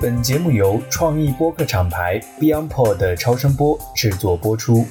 本节目由创意播客厂牌 BeyondPod 的超声波制作播出。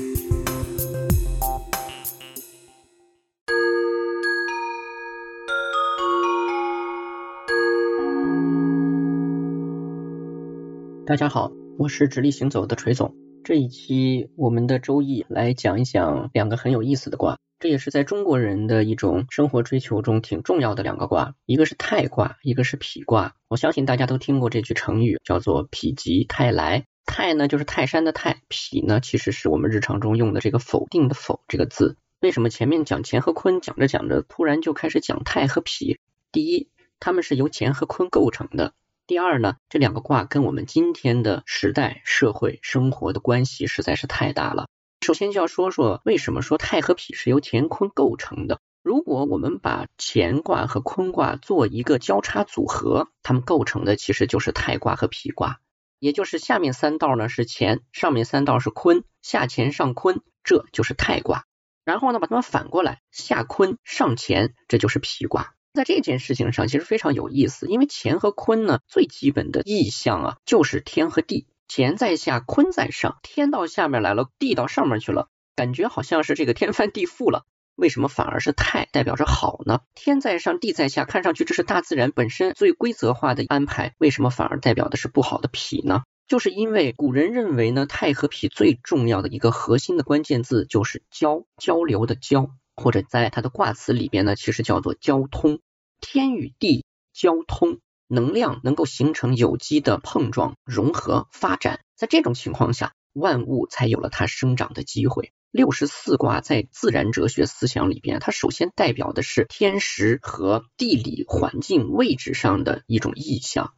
大家好，我是直立行走的锤总。这一期我们的周易来讲一讲两个很有意思的卦，这也是在中国人的一种生活追求中挺重要的两个卦，一个是泰卦，一个是否卦。我相信大家都听过这句成语，叫做否极泰来。泰呢就是泰山的泰，否呢其实是我们日常中用的这个否定的否这个字。为什么前面讲乾和坤，讲着讲着突然就开始讲泰和否？第一，他们是由乾和坤构成的。第二呢，这两个卦跟我们今天的时代、社会、生活的关系实在是太大了。首先就要说说为什么说太和脾是由乾坤构成的。如果我们把乾卦和坤卦做一个交叉组合，它们构成的其实就是太卦和脾卦，也就是下面三道呢是乾，上面三道是坤，下乾上坤，这就是太卦。然后呢，把它们反过来，下坤上乾，这就是脾卦。在这件事情上，其实非常有意思，因为乾和坤呢，最基本的意象啊，就是天和地，乾在下，坤在上，天到下面来了，地到上面去了，感觉好像是这个天翻地覆了。为什么反而是泰代表着好呢？天在上，地在下，看上去这是大自然本身最规则化的安排，为什么反而代表的是不好的脾呢？就是因为古人认为呢，泰和脾最重要的一个核心的关键字就是交，交流的交。或者在它的卦辞里边呢，其实叫做交通，天与地交通，能量能够形成有机的碰撞、融合、发展，在这种情况下，万物才有了它生长的机会。六十四卦在自然哲学思想里边，它首先代表的是天时和地理环境位置上的一种意象。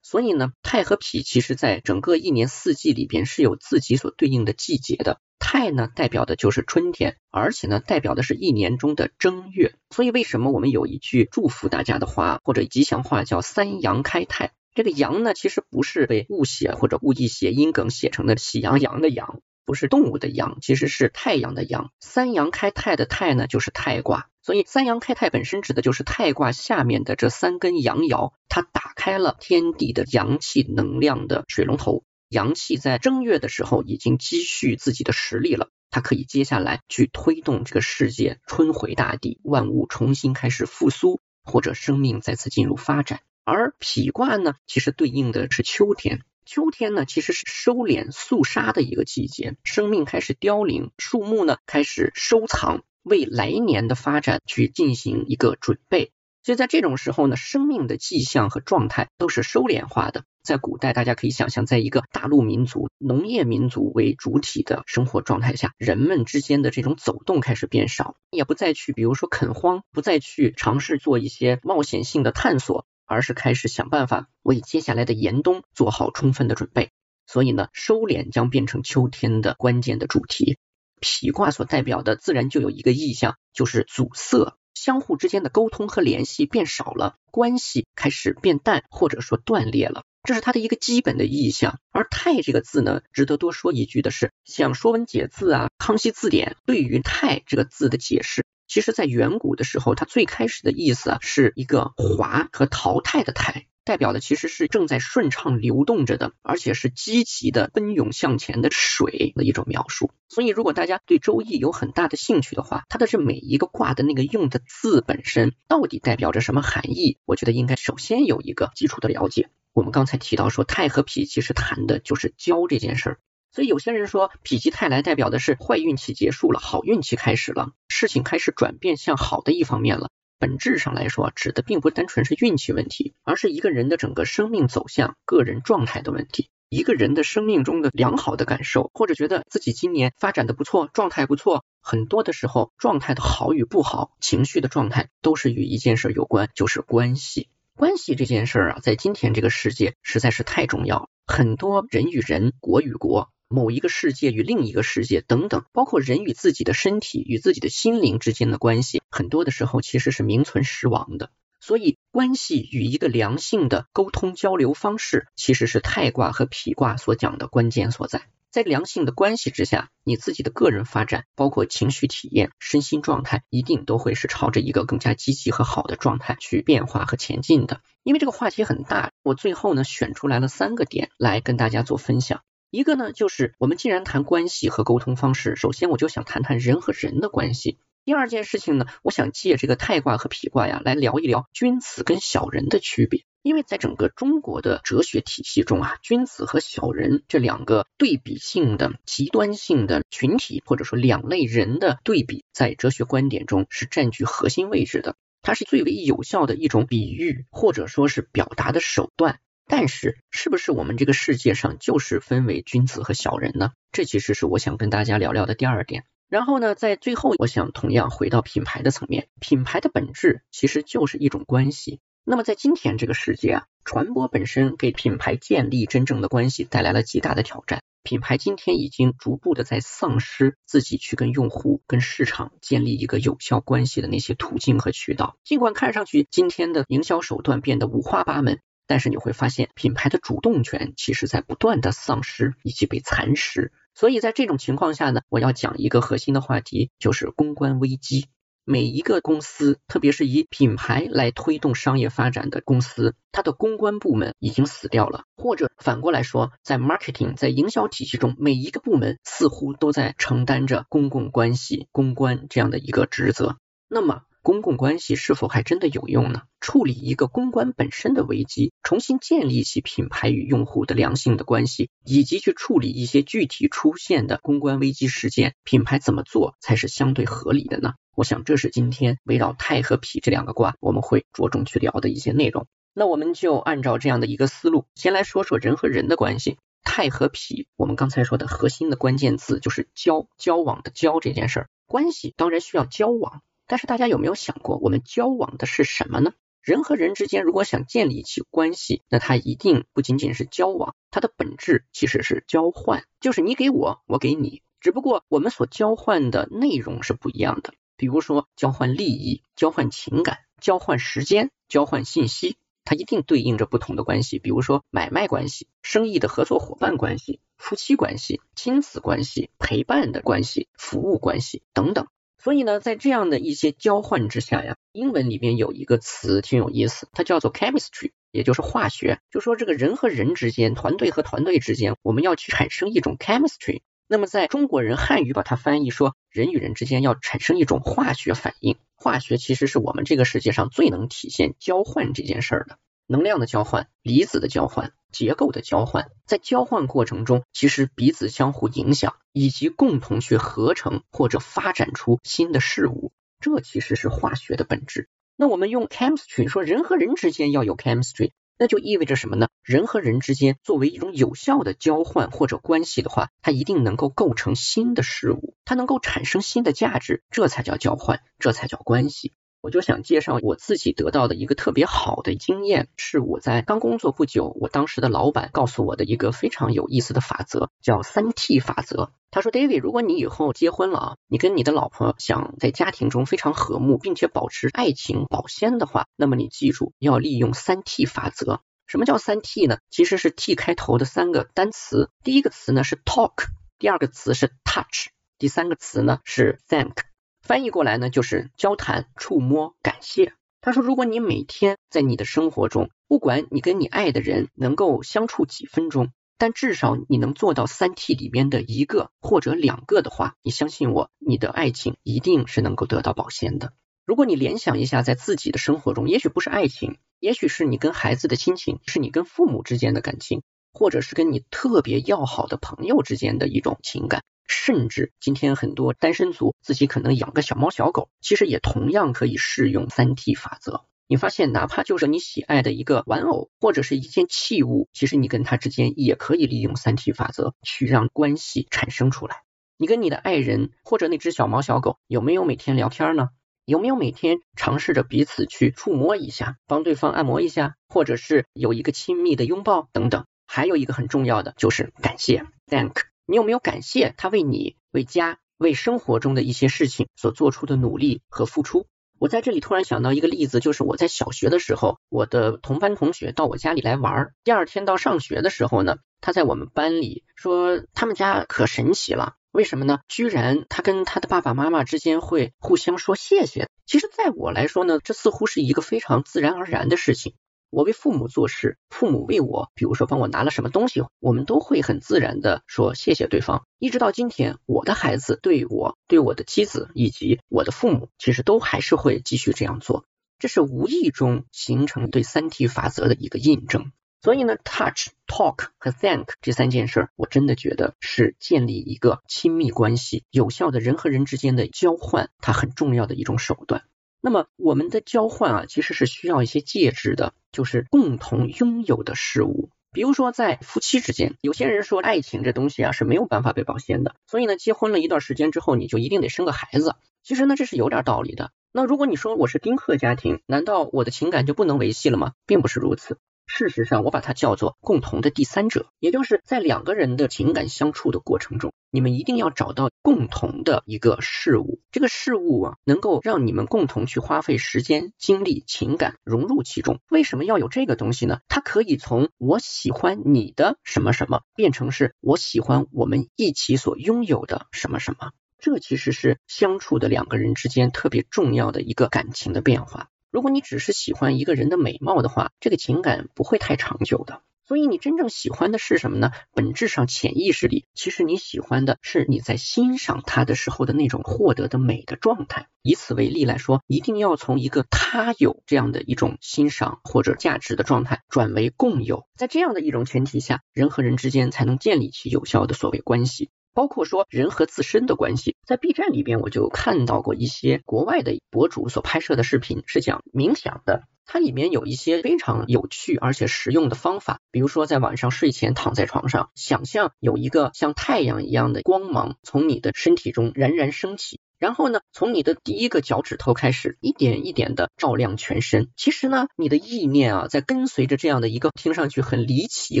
所以呢，太和脾其实在整个一年四季里边是有自己所对应的季节的。太呢，代表的就是春天，而且呢，代表的是一年中的正月。所以为什么我们有一句祝福大家的话或者吉祥话叫“三阳开泰”？这个阳呢，其实不是被误写或者误译谐音梗写成的喜羊羊的羊，不是动物的阳，其实是太阳的阳。三阳开泰的泰呢，就是泰卦。所以三阳开泰本身指的就是泰卦下面的这三根阳爻，它打开了天地的阳气能量的水龙头。阳气在正月的时候已经积蓄自己的实力了，它可以接下来去推动这个世界春回大地，万物重新开始复苏，或者生命再次进入发展。而脾卦呢，其实对应的是秋天，秋天呢其实是收敛肃杀的一个季节，生命开始凋零，树木呢开始收藏，为来年的发展去进行一个准备。所以在这种时候呢，生命的迹象和状态都是收敛化的。在古代，大家可以想象，在一个大陆民族、农业民族为主体的生活状态下，人们之间的这种走动开始变少，也不再去，比如说垦荒，不再去尝试做一些冒险性的探索，而是开始想办法为接下来的严冬做好充分的准备。所以呢，收敛将变成秋天的关键的主题。脾卦所代表的自然就有一个意象，就是阻塞。相互之间的沟通和联系变少了，关系开始变淡，或者说断裂了，这是它的一个基本的意象。而“泰”这个字呢，值得多说一句的是，像《说文解字》啊、《康熙字典》对于“泰”这个字的解释，其实在远古的时候，它最开始的意思啊，是一个华和淘汰的“汰”。代表的其实是正在顺畅流动着的，而且是积极的奔涌向前的水的一种描述。所以，如果大家对《周易》有很大的兴趣的话，它的这每一个卦的那个用的字本身到底代表着什么含义？我觉得应该首先有一个基础的了解。我们刚才提到说，太和脾其实谈的就是交这件事儿。所以有些人说，否极泰来代表的是坏运气结束了，好运气开始了，事情开始转变向好的一方面了。本质上来说，指的并不单纯是运气问题，而是一个人的整个生命走向、个人状态的问题。一个人的生命中的良好的感受，或者觉得自己今年发展的不错、状态不错，很多的时候，状态的好与不好、情绪的状态，都是与一件事有关，就是关系。关系这件事儿啊，在今天这个世界实在是太重要了，很多人与人、国与国。某一个世界与另一个世界等等，包括人与自己的身体与自己的心灵之间的关系，很多的时候其实是名存实亡的。所以，关系与一个良性的沟通交流方式，其实是太卦和脾卦所讲的关键所在。在良性的关系之下，你自己的个人发展，包括情绪体验、身心状态，一定都会是朝着一个更加积极和好的状态去变化和前进的。因为这个话题很大，我最后呢选出来了三个点来跟大家做分享。一个呢就是我们既然谈关系和沟通方式，首先我就想谈谈人和人的关系。第二件事情呢，我想借这个太卦和否卦呀来聊一聊君子跟小人的区别。因为在整个中国的哲学体系中啊，君子和小人这两个对比性的、极端性的群体，或者说两类人的对比，在哲学观点中是占据核心位置的。它是最为有效的一种比喻，或者说是表达的手段。但是，是不是我们这个世界上就是分为君子和小人呢？这其实是我想跟大家聊聊的第二点。然后呢，在最后，我想同样回到品牌的层面，品牌的本质其实就是一种关系。那么在今天这个世界啊，传播本身给品牌建立真正的关系带来了极大的挑战。品牌今天已经逐步的在丧失自己去跟用户、跟市场建立一个有效关系的那些途径和渠道。尽管看上去今天的营销手段变得五花八门，但是你会发现品牌的主动权其实在不断的丧失以及被蚕食。所以在这种情况下呢，我要讲一个核心的话题，就是公关危机。每一个公司，特别是以品牌来推动商业发展的公司，它的公关部门已经死掉了，或者反过来说，在 marketing 在营销体系中，每一个部门似乎都在承担着公共关系、公关这样的一个职责。那么，公共关系是否还真的有用呢？处理一个公关本身的危机，重新建立起品牌与用户的良性的关系，以及去处理一些具体出现的公关危机事件，品牌怎么做才是相对合理的呢？我想这是今天围绕太和脾这两个卦，我们会着重去聊的一些内容。那我们就按照这样的一个思路，先来说说人和人的关系。太和脾，我们刚才说的核心的关键字就是交，交往的交这件事儿。关系当然需要交往。但是大家有没有想过，我们交往的是什么呢？人和人之间如果想建立起关系，那它一定不仅仅是交往，它的本质其实是交换，就是你给我，我给你，只不过我们所交换的内容是不一样的。比如说交换利益、交换情感、交换时间、交换信息，它一定对应着不同的关系，比如说买卖关系、生意的合作伙伴关系、夫妻关系、亲子关系、陪伴的关系、服务关系等等。所以呢，在这样的一些交换之下呀，英文里面有一个词挺有意思，它叫做 chemistry，也就是化学。就说这个人和人之间，团队和团队之间，我们要去产生一种 chemistry。那么在中国人汉语把它翻译说，人与人之间要产生一种化学反应。化学其实是我们这个世界上最能体现交换这件事儿的。能量的交换、离子的交换、结构的交换，在交换过程中，其实彼此相互影响，以及共同去合成或者发展出新的事物，这其实是化学的本质。那我们用 chemistry 说人和人之间要有 chemistry，那就意味着什么呢？人和人之间作为一种有效的交换或者关系的话，它一定能够构成新的事物，它能够产生新的价值，这才叫交换，这才叫关系。我就想介绍我自己得到的一个特别好的经验，是我在刚工作不久，我当时的老板告诉我的一个非常有意思的法则，叫三 T 法则。他说，David，如果你以后结婚了啊，你跟你的老婆想在家庭中非常和睦，并且保持爱情保鲜的话，那么你记住要利用三 T 法则。什么叫三 T 呢？其实是 T 开头的三个单词，第一个词呢是 talk，第二个词是 touch，第三个词呢是 thank。翻译过来呢，就是交谈、触摸、感谢。他说，如果你每天在你的生活中，不管你跟你爱的人能够相处几分钟，但至少你能做到三 T 里面的一个或者两个的话，你相信我，你的爱情一定是能够得到保鲜的。如果你联想一下，在自己的生活中，也许不是爱情，也许是你跟孩子的亲情，是你跟父母之间的感情，或者是跟你特别要好的朋友之间的一种情感。甚至今天很多单身族自己可能养个小猫小狗，其实也同样可以适用三 T 法则。你发现，哪怕就是你喜爱的一个玩偶或者是一件器物，其实你跟它之间也可以利用三 T 法则去让关系产生出来。你跟你的爱人或者那只小猫小狗有没有每天聊天呢？有没有每天尝试着彼此去触摸一下，帮对方按摩一下，或者是有一个亲密的拥抱等等？还有一个很重要的就是感谢，Thank。你有没有感谢他为你、为家、为生活中的一些事情所做出的努力和付出？我在这里突然想到一个例子，就是我在小学的时候，我的同班同学到我家里来玩儿，第二天到上学的时候呢，他在我们班里说他们家可神奇了，为什么呢？居然他跟他的爸爸妈妈之间会互相说谢谢。其实，在我来说呢，这似乎是一个非常自然而然的事情。我为父母做事，父母为我，比如说帮我拿了什么东西，我们都会很自然的说谢谢对方。一直到今天，我的孩子对我、对我的妻子以及我的父母，其实都还是会继续这样做。这是无意中形成对三 T 法则的一个印证。所以呢，touch、talk 和 thank 这三件事，我真的觉得是建立一个亲密关系、有效的人和人之间的交换，它很重要的一种手段。那么我们的交换啊，其实是需要一些介质的，就是共同拥有的事物。比如说在夫妻之间，有些人说爱情这东西啊是没有办法被保鲜的，所以呢，结婚了一段时间之后，你就一定得生个孩子。其实呢，这是有点道理的。那如果你说我是丁克家庭，难道我的情感就不能维系了吗？并不是如此。事实上，我把它叫做共同的第三者，也就是在两个人的情感相处的过程中，你们一定要找到共同的一个事物，这个事物啊，能够让你们共同去花费时间、精力、情感融入其中。为什么要有这个东西呢？它可以从我喜欢你的什么什么，变成是我喜欢我们一起所拥有的什么什么。这其实是相处的两个人之间特别重要的一个感情的变化。如果你只是喜欢一个人的美貌的话，这个情感不会太长久的。所以你真正喜欢的是什么呢？本质上潜意识里，其实你喜欢的是你在欣赏他的时候的那种获得的美的状态。以此为例来说，一定要从一个他有这样的一种欣赏或者价值的状态，转为共有。在这样的一种前提下，人和人之间才能建立起有效的所谓关系。包括说人和自身的关系，在 B 站里边我就看到过一些国外的博主所拍摄的视频，是讲冥想的。它里面有一些非常有趣而且实用的方法，比如说在晚上睡前躺在床上，想象有一个像太阳一样的光芒从你的身体中冉冉升起。然后呢，从你的第一个脚趾头开始，一点一点的照亮全身。其实呢，你的意念啊，在跟随着这样的一个听上去很离奇、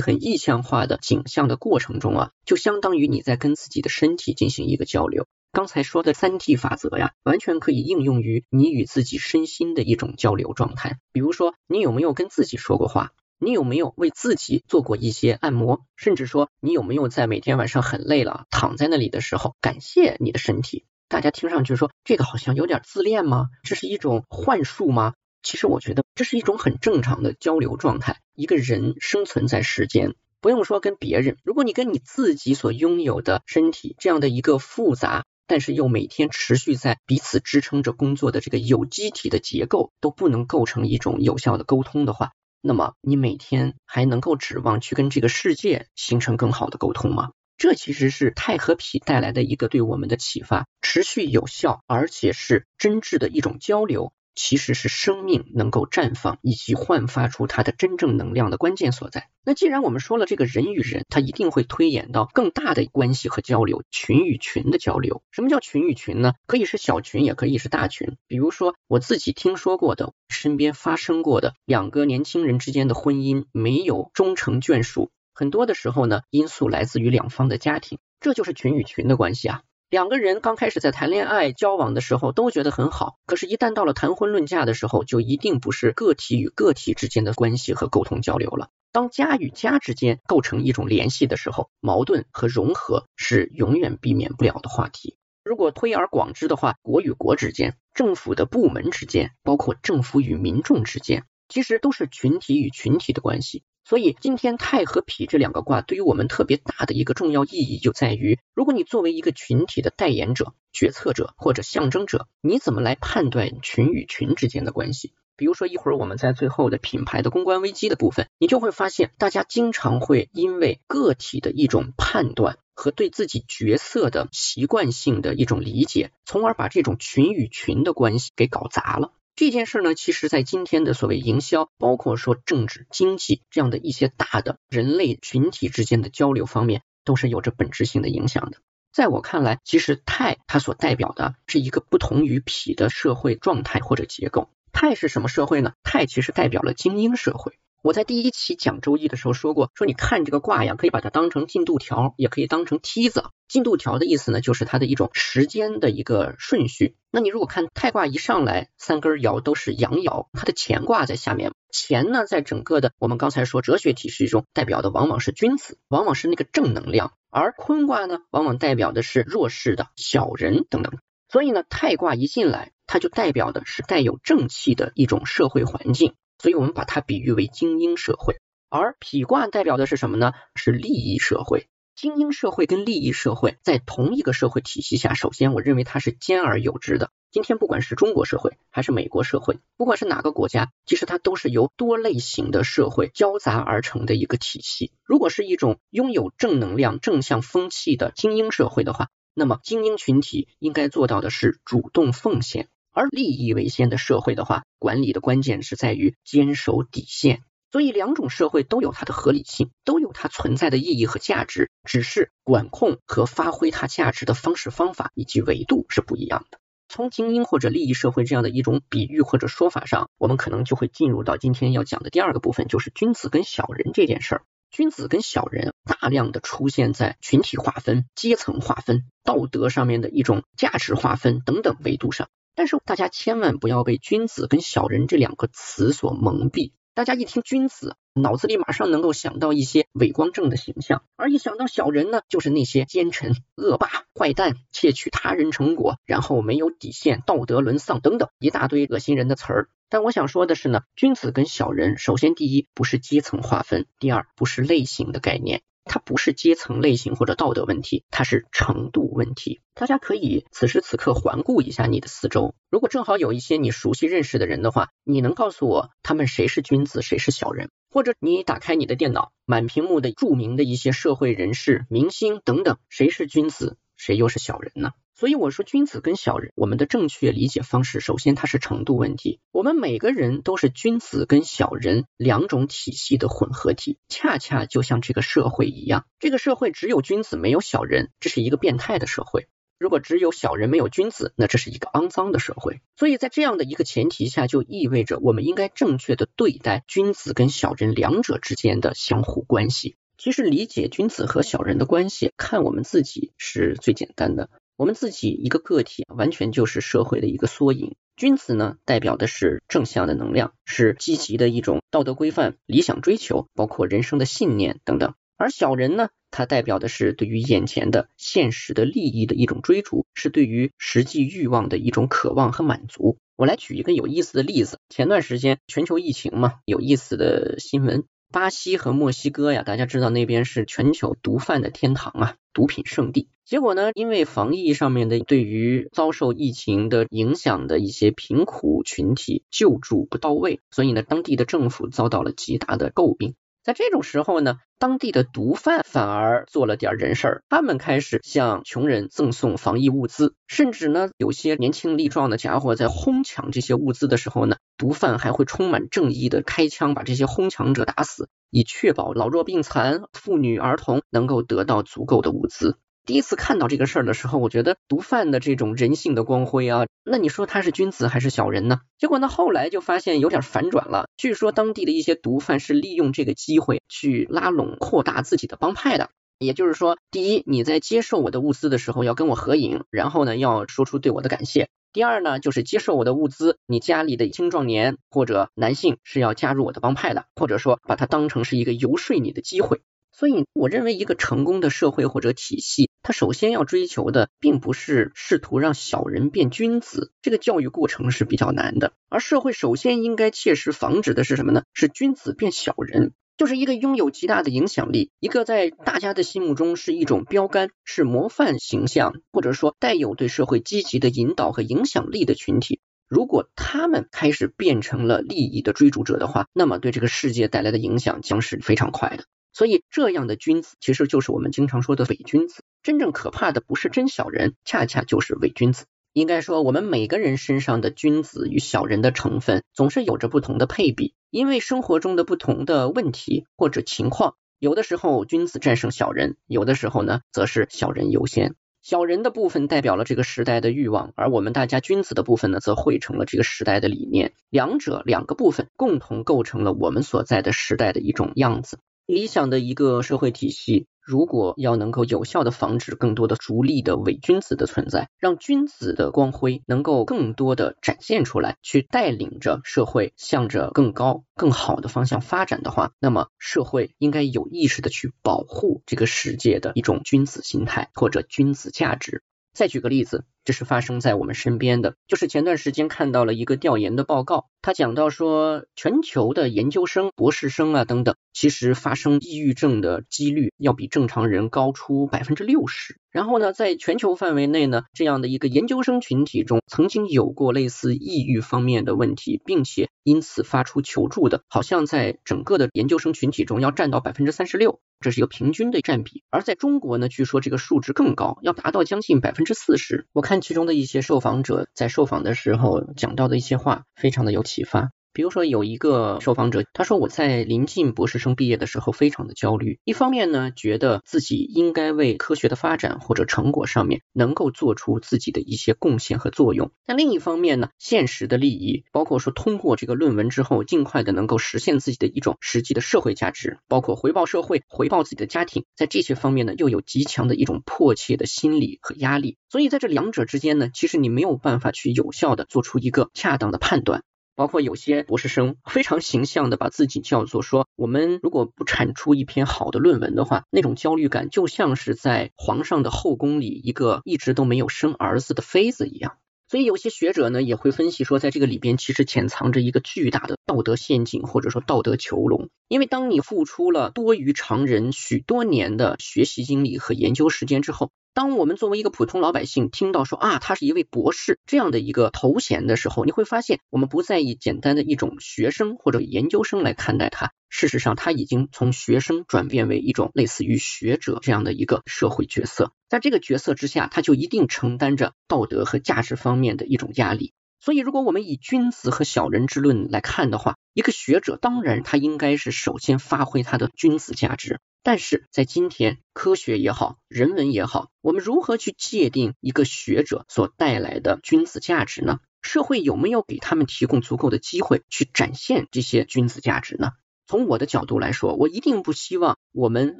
很意象化的景象的过程中啊，就相当于你在跟自己的身体进行一个交流。刚才说的三 T 法则呀，完全可以应用于你与自己身心的一种交流状态。比如说，你有没有跟自己说过话？你有没有为自己做过一些按摩？甚至说，你有没有在每天晚上很累了，躺在那里的时候，感谢你的身体？大家听上去说这个好像有点自恋吗？这是一种幻术吗？其实我觉得这是一种很正常的交流状态。一个人生存在世间，不用说跟别人，如果你跟你自己所拥有的身体这样的一个复杂，但是又每天持续在彼此支撑着工作的这个有机体的结构都不能构成一种有效的沟通的话，那么你每天还能够指望去跟这个世界形成更好的沟通吗？这其实是太和脾带来的一个对我们的启发，持续有效，而且是真挚的一种交流，其实是生命能够绽放以及焕发出它的真正能量的关键所在。那既然我们说了这个人与人，它一定会推演到更大的关系和交流，群与群的交流。什么叫群与群呢？可以是小群，也可以是大群。比如说我自己听说过的，身边发生过的两个年轻人之间的婚姻没有终成眷属。很多的时候呢，因素来自于两方的家庭，这就是群与群的关系啊。两个人刚开始在谈恋爱、交往的时候都觉得很好，可是，一旦到了谈婚论嫁的时候，就一定不是个体与个体之间的关系和沟通交流了。当家与家之间构成一种联系的时候，矛盾和融合是永远避免不了的话题。如果推而广之的话，国与国之间、政府的部门之间，包括政府与民众之间，其实都是群体与群体的关系。所以今天太和脾这两个卦对于我们特别大的一个重要意义就在于，如果你作为一个群体的代言者、决策者或者象征者，你怎么来判断群与群之间的关系？比如说一会儿我们在最后的品牌的公关危机的部分，你就会发现，大家经常会因为个体的一种判断和对自己角色的习惯性的一种理解，从而把这种群与群的关系给搞砸了。这件事呢，其实在今天的所谓营销，包括说政治、经济这样的一些大的人类群体之间的交流方面，都是有着本质性的影响的。在我看来，其实太它所代表的是一个不同于痞的社会状态或者结构。太是什么社会呢？太其实代表了精英社会。我在第一期讲周易的时候说过，说你看这个卦呀，可以把它当成进度条，也可以当成梯子。进度条的意思呢，就是它的一种时间的一个顺序。那你如果看太卦一上来，三根爻都是阳爻，它的乾卦在下面。乾呢，在整个的我们刚才说哲学体系中，代表的往往是君子，往往是那个正能量；而坤卦呢，往往代表的是弱势的小人等等。所以呢，太卦一进来，它就代表的是带有正气的一种社会环境。所以我们把它比喻为精英社会，而否卦代表的是什么呢？是利益社会。精英社会跟利益社会在同一个社会体系下，首先我认为它是兼而有之的。今天不管是中国社会还是美国社会，不管是哪个国家，其实它都是由多类型的社会交杂而成的一个体系。如果是一种拥有正能量、正向风气的精英社会的话，那么精英群体应该做到的是主动奉献。而利益为先的社会的话，管理的关键是在于坚守底线。所以两种社会都有它的合理性，都有它存在的意义和价值，只是管控和发挥它价值的方式方法以及维度是不一样的。从精英或者利益社会这样的一种比喻或者说法上，我们可能就会进入到今天要讲的第二个部分，就是君子跟小人这件事儿。君子跟小人大量的出现在群体划分、阶层划分、道德上面的一种价值划分等等维度上。但是大家千万不要被君子跟小人这两个词所蒙蔽。大家一听君子，脑子里马上能够想到一些伟光正的形象，而一想到小人呢，就是那些奸臣、恶霸、坏蛋、窃取他人成果，然后没有底线、道德沦丧等等一大堆恶心人的词儿。但我想说的是呢，君子跟小人，首先第一不是阶层划分，第二不是类型的概念。它不是阶层类型或者道德问题，它是程度问题。大家可以此时此刻环顾一下你的四周，如果正好有一些你熟悉认识的人的话，你能告诉我他们谁是君子，谁是小人？或者你打开你的电脑，满屏幕的著名的一些社会人士、明星等等，谁是君子，谁又是小人呢？所以我说，君子跟小人，我们的正确理解方式，首先它是程度问题。我们每个人都是君子跟小人两种体系的混合体，恰恰就像这个社会一样，这个社会只有君子没有小人，这是一个变态的社会；如果只有小人没有君子，那这是一个肮脏的社会。所以在这样的一个前提下，就意味着我们应该正确的对待君子跟小人两者之间的相互关系。其实理解君子和小人的关系，看我们自己是最简单的。我们自己一个个体，完全就是社会的一个缩影。君子呢，代表的是正向的能量，是积极的一种道德规范、理想追求，包括人生的信念等等。而小人呢，它代表的是对于眼前的现实的利益的一种追逐，是对于实际欲望的一种渴望和满足。我来举一个有意思的例子，前段时间全球疫情嘛，有意思的新闻。巴西和墨西哥呀，大家知道那边是全球毒贩的天堂啊，毒品圣地。结果呢，因为防疫上面的对于遭受疫情的影响的一些贫苦群体救助不到位，所以呢，当地的政府遭到了极大的诟病。在这种时候呢，当地的毒贩反而做了点人事儿，他们开始向穷人赠送防疫物资，甚至呢，有些年轻力壮的家伙在哄抢这些物资的时候呢，毒贩还会充满正义的开枪把这些哄抢者打死，以确保老弱病残、妇女儿童能够得到足够的物资。第一次看到这个事儿的时候，我觉得毒贩的这种人性的光辉啊，那你说他是君子还是小人呢？结果呢，后来就发现有点反转了。据说当地的一些毒贩是利用这个机会去拉拢、扩大自己的帮派的。也就是说，第一，你在接受我的物资的时候要跟我合影，然后呢，要说出对我的感谢。第二呢，就是接受我的物资，你家里的青壮年或者男性是要加入我的帮派的，或者说把它当成是一个游说你的机会。所以，我认为一个成功的社会或者体系，他首先要追求的，并不是试图让小人变君子，这个教育过程是比较难的。而社会首先应该切实防止的是什么呢？是君子变小人，就是一个拥有极大的影响力，一个在大家的心目中是一种标杆、是模范形象，或者说带有对社会积极的引导和影响力的群体。如果他们开始变成了利益的追逐者的话，那么对这个世界带来的影响将是非常快的。所以，这样的君子其实就是我们经常说的伪君子。真正可怕的不是真小人，恰恰就是伪君子。应该说，我们每个人身上的君子与小人的成分，总是有着不同的配比。因为生活中的不同的问题或者情况，有的时候君子战胜小人，有的时候呢，则是小人优先。小人的部分代表了这个时代的欲望，而我们大家君子的部分呢，则汇成了这个时代的理念。两者两个部分共同构成了我们所在的时代的一种样子。理想的一个社会体系，如果要能够有效的防止更多的逐利的伪君子的存在，让君子的光辉能够更多的展现出来，去带领着社会向着更高、更好的方向发展的话，那么社会应该有意识的去保护这个世界的一种君子心态或者君子价值。再举个例子。这是发生在我们身边的，就是前段时间看到了一个调研的报告，他讲到说，全球的研究生、博士生啊等等，其实发生抑郁症的几率要比正常人高出百分之六十。然后呢，在全球范围内呢，这样的一个研究生群体中，曾经有过类似抑郁方面的问题，并且因此发出求助的，好像在整个的研究生群体中要占到百分之三十六，这是一个平均的占比。而在中国呢，据说这个数值更高，要达到将近百分之四十。我看。看其中的一些受访者在受访的时候讲到的一些话，非常的有启发。比如说有一个受访者，他说我在临近博士生毕业的时候非常的焦虑，一方面呢觉得自己应该为科学的发展或者成果上面能够做出自己的一些贡献和作用，但另一方面呢现实的利益，包括说通过这个论文之后尽快的能够实现自己的一种实际的社会价值，包括回报社会、回报自己的家庭，在这些方面呢又有极强的一种迫切的心理和压力，所以在这两者之间呢，其实你没有办法去有效的做出一个恰当的判断。包括有些博士生非常形象的把自己叫做说，我们如果不产出一篇好的论文的话，那种焦虑感就像是在皇上的后宫里一个一直都没有生儿子的妃子一样。所以有些学者呢也会分析说，在这个里边其实潜藏着一个巨大的道德陷阱，或者说道德囚笼。因为当你付出了多于常人许多年的学习经历和研究时间之后，当我们作为一个普通老百姓听到说啊，他是一位博士这样的一个头衔的时候，你会发现我们不在意简单的一种学生或者研究生来看待他，事实上他已经从学生转变为一种类似于学者这样的一个社会角色，在这个角色之下，他就一定承担着道德和价值方面的一种压力。所以，如果我们以君子和小人之论来看的话，一个学者当然他应该是首先发挥他的君子价值。但是在今天，科学也好，人文也好，我们如何去界定一个学者所带来的君子价值呢？社会有没有给他们提供足够的机会去展现这些君子价值呢？从我的角度来说，我一定不希望我们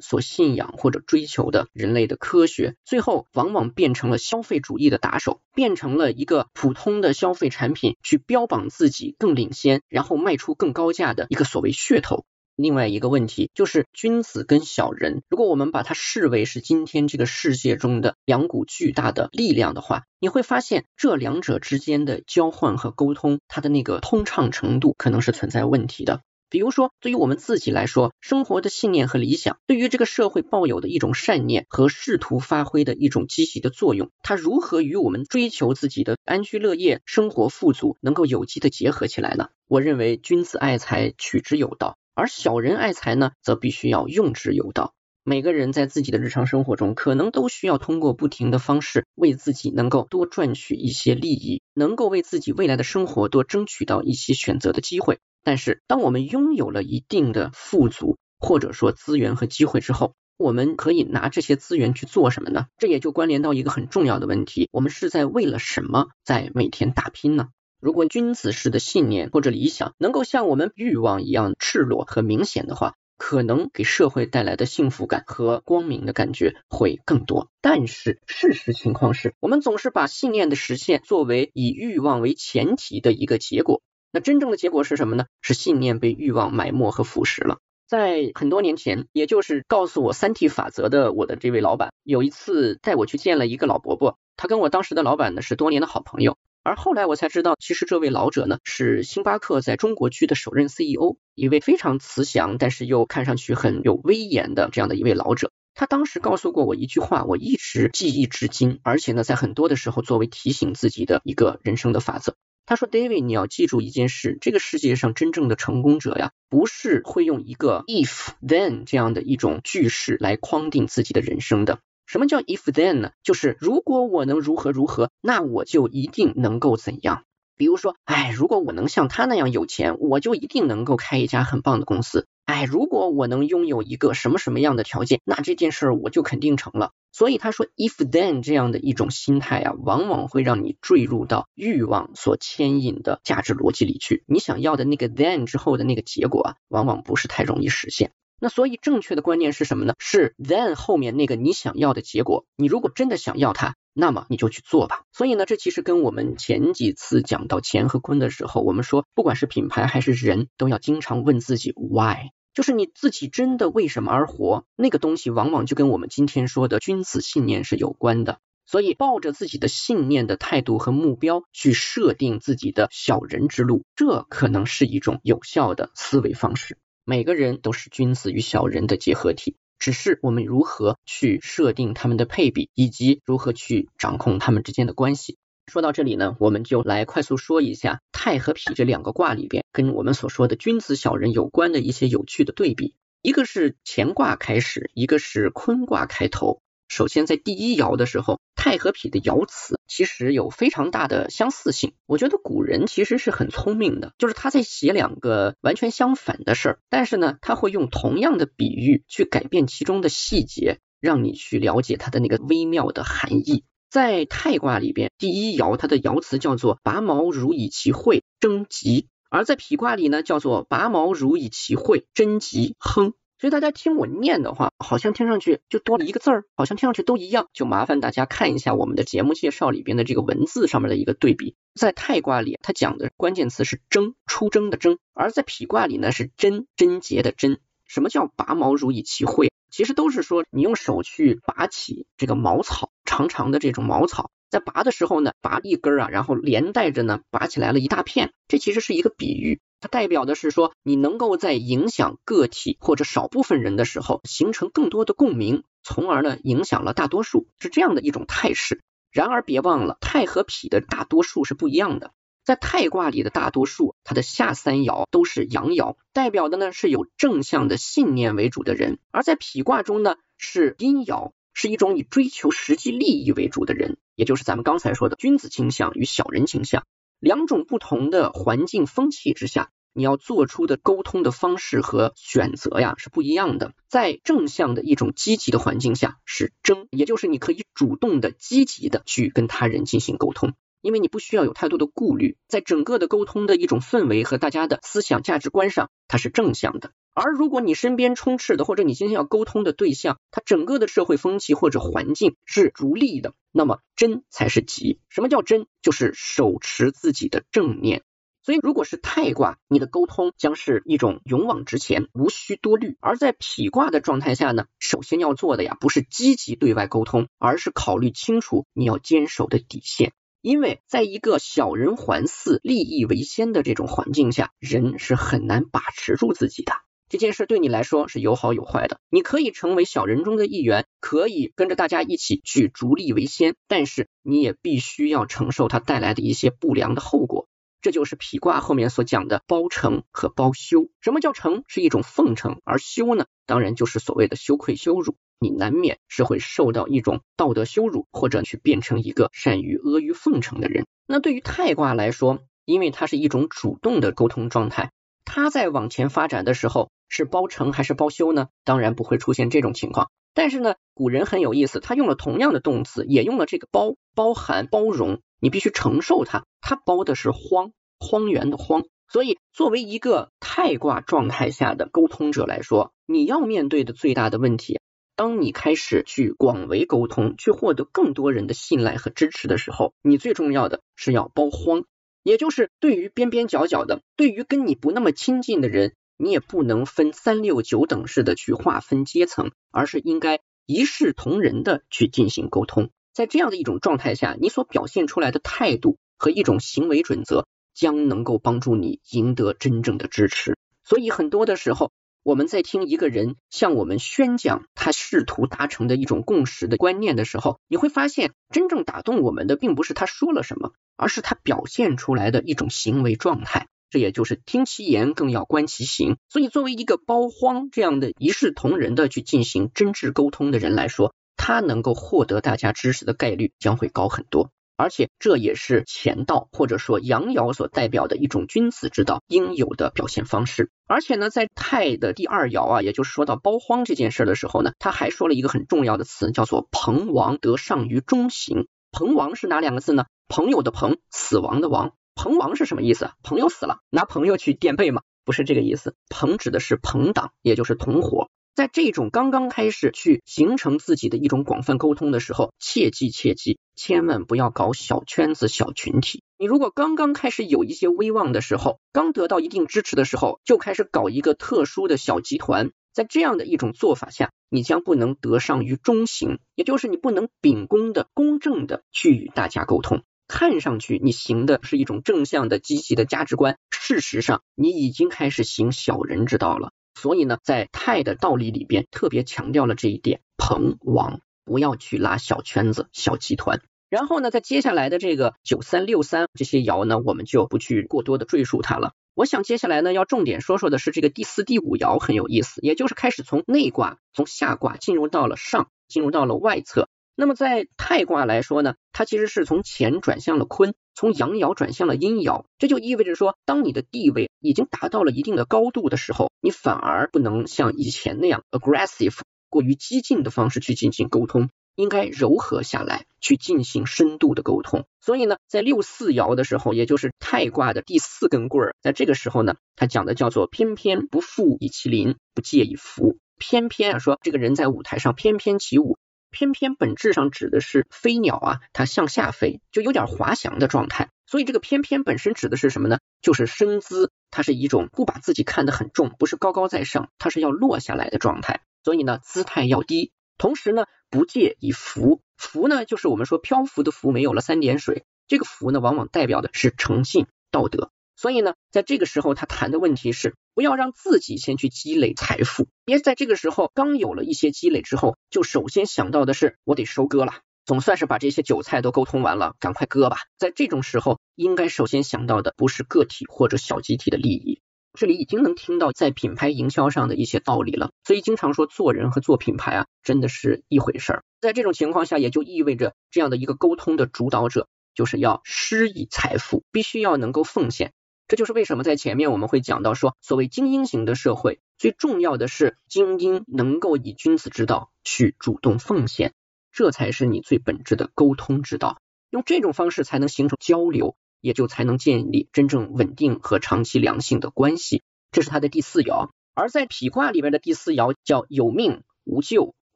所信仰或者追求的人类的科学，最后往往变成了消费主义的打手，变成了一个普通的消费产品，去标榜自己更领先，然后卖出更高价的一个所谓噱头。另外一个问题就是君子跟小人，如果我们把它视为是今天这个世界中的两股巨大的力量的话，你会发现这两者之间的交换和沟通，它的那个通畅程度可能是存在问题的。比如说，对于我们自己来说，生活的信念和理想，对于这个社会抱有的一种善念和试图发挥的一种积极的作用，它如何与我们追求自己的安居乐业、生活富足能够有机的结合起来呢？我认为，君子爱财，取之有道。而小人爱财呢，则必须要用之有道。每个人在自己的日常生活中，可能都需要通过不停的方式，为自己能够多赚取一些利益，能够为自己未来的生活多争取到一些选择的机会。但是，当我们拥有了一定的富足，或者说资源和机会之后，我们可以拿这些资源去做什么呢？这也就关联到一个很重要的问题：我们是在为了什么在每天打拼呢？如果君子式的信念或者理想能够像我们欲望一样赤裸和明显的话，可能给社会带来的幸福感和光明的感觉会更多。但是事实情况是，我们总是把信念的实现作为以欲望为前提的一个结果。那真正的结果是什么呢？是信念被欲望埋没和腐蚀了。在很多年前，也就是告诉我三 T 法则的我的这位老板，有一次带我去见了一个老伯伯，他跟我当时的老板呢是多年的好朋友。而后来我才知道，其实这位老者呢是星巴克在中国区的首任 CEO，一位非常慈祥，但是又看上去很有威严的这样的一位老者。他当时告诉过我一句话，我一直记忆至今，而且呢，在很多的时候作为提醒自己的一个人生的法则。他说：“David，你要记住一件事，这个世界上真正的成功者呀，不是会用一个 if then 这样的一种句式来框定自己的人生的。”什么叫 if then 呢？就是如果我能如何如何，那我就一定能够怎样。比如说，哎，如果我能像他那样有钱，我就一定能够开一家很棒的公司。哎，如果我能拥有一个什么什么样的条件，那这件事儿我就肯定成了。所以他说，if then 这样的一种心态啊，往往会让你坠入到欲望所牵引的价值逻辑里去。你想要的那个 then 之后的那个结果啊，往往不是太容易实现。那所以正确的观念是什么呢？是 then 后面那个你想要的结果。你如果真的想要它，那么你就去做吧。所以呢，这其实跟我们前几次讲到钱和坤的时候，我们说，不管是品牌还是人，都要经常问自己 why。就是你自己真的为什么而活？那个东西往往就跟我们今天说的君子信念是有关的。所以抱着自己的信念的态度和目标去设定自己的小人之路，这可能是一种有效的思维方式。每个人都是君子与小人的结合体，只是我们如何去设定他们的配比，以及如何去掌控他们之间的关系。说到这里呢，我们就来快速说一下太和否这两个卦里边跟我们所说的君子小人有关的一些有趣的对比。一个是乾卦开始，一个是坤卦开头。首先在第一爻的时候，太和否的爻辞其实有非常大的相似性。我觉得古人其实是很聪明的，就是他在写两个完全相反的事儿，但是呢，他会用同样的比喻去改变其中的细节，让你去了解它的那个微妙的含义。在太卦里边，第一爻它的爻辞叫做拔毛如以其会，征吉；而在否卦里呢，叫做拔毛如以其会，贞吉，亨。所以大家听我念的话，好像听上去就多了一个字儿，好像听上去都一样。就麻烦大家看一下我们的节目介绍里边的这个文字上面的一个对比。在太卦里，它讲的关键词是征，出征的征；而在否卦里呢，是贞，贞洁的贞。什么叫拔毛如以其会？其实都是说你用手去拔起这个茅草，长长的这种茅草，在拔的时候呢，拔一根啊，然后连带着呢，拔起来了一大片。这其实是一个比喻，它代表的是说你能够在影响个体或者少部分人的时候，形成更多的共鸣，从而呢影响了大多数，是这样的一种态势。然而别忘了，太和否的大多数是不一样的。在太卦里的大多数，它的下三爻都是阳爻，代表的呢是有正向的信念为主的人；而在否卦中呢是阴爻，是一种以追求实际利益为主的人，也就是咱们刚才说的君子倾向与小人倾向。两种不同的环境风气之下，你要做出的沟通的方式和选择呀是不一样的。在正向的一种积极的环境下是争，也就是你可以主动的、积极的去跟他人进行沟通。因为你不需要有太多的顾虑，在整个的沟通的一种氛围和大家的思想价值观上，它是正向的。而如果你身边充斥的或者你今天要沟通的对象，他整个的社会风气或者环境是逐利的，那么真才是吉。什么叫真？就是手持自己的正念。所以如果是太卦，你的沟通将是一种勇往直前，无需多虑；而在否卦的状态下呢，首先要做的呀，不是积极对外沟通，而是考虑清楚你要坚守的底线。因为在一个小人环伺、利益为先的这种环境下，人是很难把持住自己的。这件事对你来说是有好有坏的。你可以成为小人中的一员，可以跟着大家一起去逐利为先，但是你也必须要承受它带来的一些不良的后果。这就是否卦后面所讲的包成和包羞。什么叫成？是一种奉承，而羞呢，当然就是所谓的羞愧羞辱。你难免是会受到一种道德羞辱，或者去变成一个善于阿谀奉承的人。那对于太卦来说，因为它是一种主动的沟通状态，它在往前发展的时候是包成还是包修呢？当然不会出现这种情况。但是呢，古人很有意思，他用了同样的动词，也用了这个包，包含包容，你必须承受它。它包的是荒，荒原的荒。所以，作为一个太卦状态下的沟通者来说，你要面对的最大的问题。当你开始去广为沟通，去获得更多人的信赖和支持的时候，你最重要的是要包荒，也就是对于边边角角的，对于跟你不那么亲近的人，你也不能分三六九等式的去划分阶层，而是应该一视同仁的去进行沟通。在这样的一种状态下，你所表现出来的态度和一种行为准则，将能够帮助你赢得真正的支持。所以很多的时候。我们在听一个人向我们宣讲他试图达成的一种共识的观念的时候，你会发现，真正打动我们的并不是他说了什么，而是他表现出来的一种行为状态。这也就是听其言更要观其行。所以，作为一个包荒这样的一视同仁的去进行真挚沟通的人来说，他能够获得大家支持的概率将会高很多。而且这也是乾道或者说阳爻所代表的一种君子之道应有的表现方式。而且呢，在太的第二爻啊，也就是说到包荒这件事的时候呢，他还说了一个很重要的词，叫做朋亡得上于中行。朋亡是哪两个字呢？朋友的朋，死亡的亡。朋亡是什么意思？朋友死了，拿朋友去垫背吗？不是这个意思。朋指的是朋党，也就是同伙。在这种刚刚开始去形成自己的一种广泛沟通的时候，切记切记，千万不要搞小圈子、小群体。你如果刚刚开始有一些威望的时候，刚得到一定支持的时候，就开始搞一个特殊的小集团，在这样的一种做法下，你将不能得上于中行，也就是你不能秉公的、公正的去与大家沟通。看上去你行的是一种正向的、积极的价值观，事实上你已经开始行小人之道了。所以呢，在泰的道理里边特别强调了这一点，朋王不要去拉小圈子、小集团。然后呢，在接下来的这个九三六三这些爻呢，我们就不去过多的赘述它了。我想接下来呢，要重点说说的是这个第四、第五爻很有意思，也就是开始从内卦、从下卦进入到了上，进入到了外侧。那么在太卦来说呢，它其实是从乾转向了坤，从阳爻转向了阴爻，这就意味着说，当你的地位已经达到了一定的高度的时候，你反而不能像以前那样 aggressive 过于激进的方式去进行沟通，应该柔和下来，去进行深度的沟通。所以呢，在六四爻的时候，也就是太卦的第四根棍儿，在这个时候呢，它讲的叫做偏偏不富以其邻，不介以福。偏偏啊，说这个人在舞台上翩翩起舞。偏偏本质上指的是飞鸟啊，它向下飞，就有点滑翔的状态。所以这个翩翩本身指的是什么呢？就是身姿，它是一种不把自己看得很重，不是高高在上，它是要落下来的状态。所以呢，姿态要低，同时呢，不借以浮。浮呢，就是我们说漂浮的浮，没有了三点水。这个浮呢，往往代表的是诚信、道德。所以呢，在这个时候，他谈的问题是不要让自己先去积累财富，别在这个时候刚有了一些积累之后，就首先想到的是我得收割了，总算是把这些韭菜都沟通完了，赶快割吧。在这种时候，应该首先想到的不是个体或者小集体的利益，这里已经能听到在品牌营销上的一些道理了。所以经常说做人和做品牌啊，真的是一回事儿。在这种情况下，也就意味着这样的一个沟通的主导者，就是要施以财富，必须要能够奉献。这就是为什么在前面我们会讲到说，所谓精英型的社会，最重要的是精英能够以君子之道去主动奉献，这才是你最本质的沟通之道。用这种方式才能形成交流，也就才能建立真正稳定和长期良性的关系。这是它的第四爻。而在匹卦里边的第四爻叫有命无咎，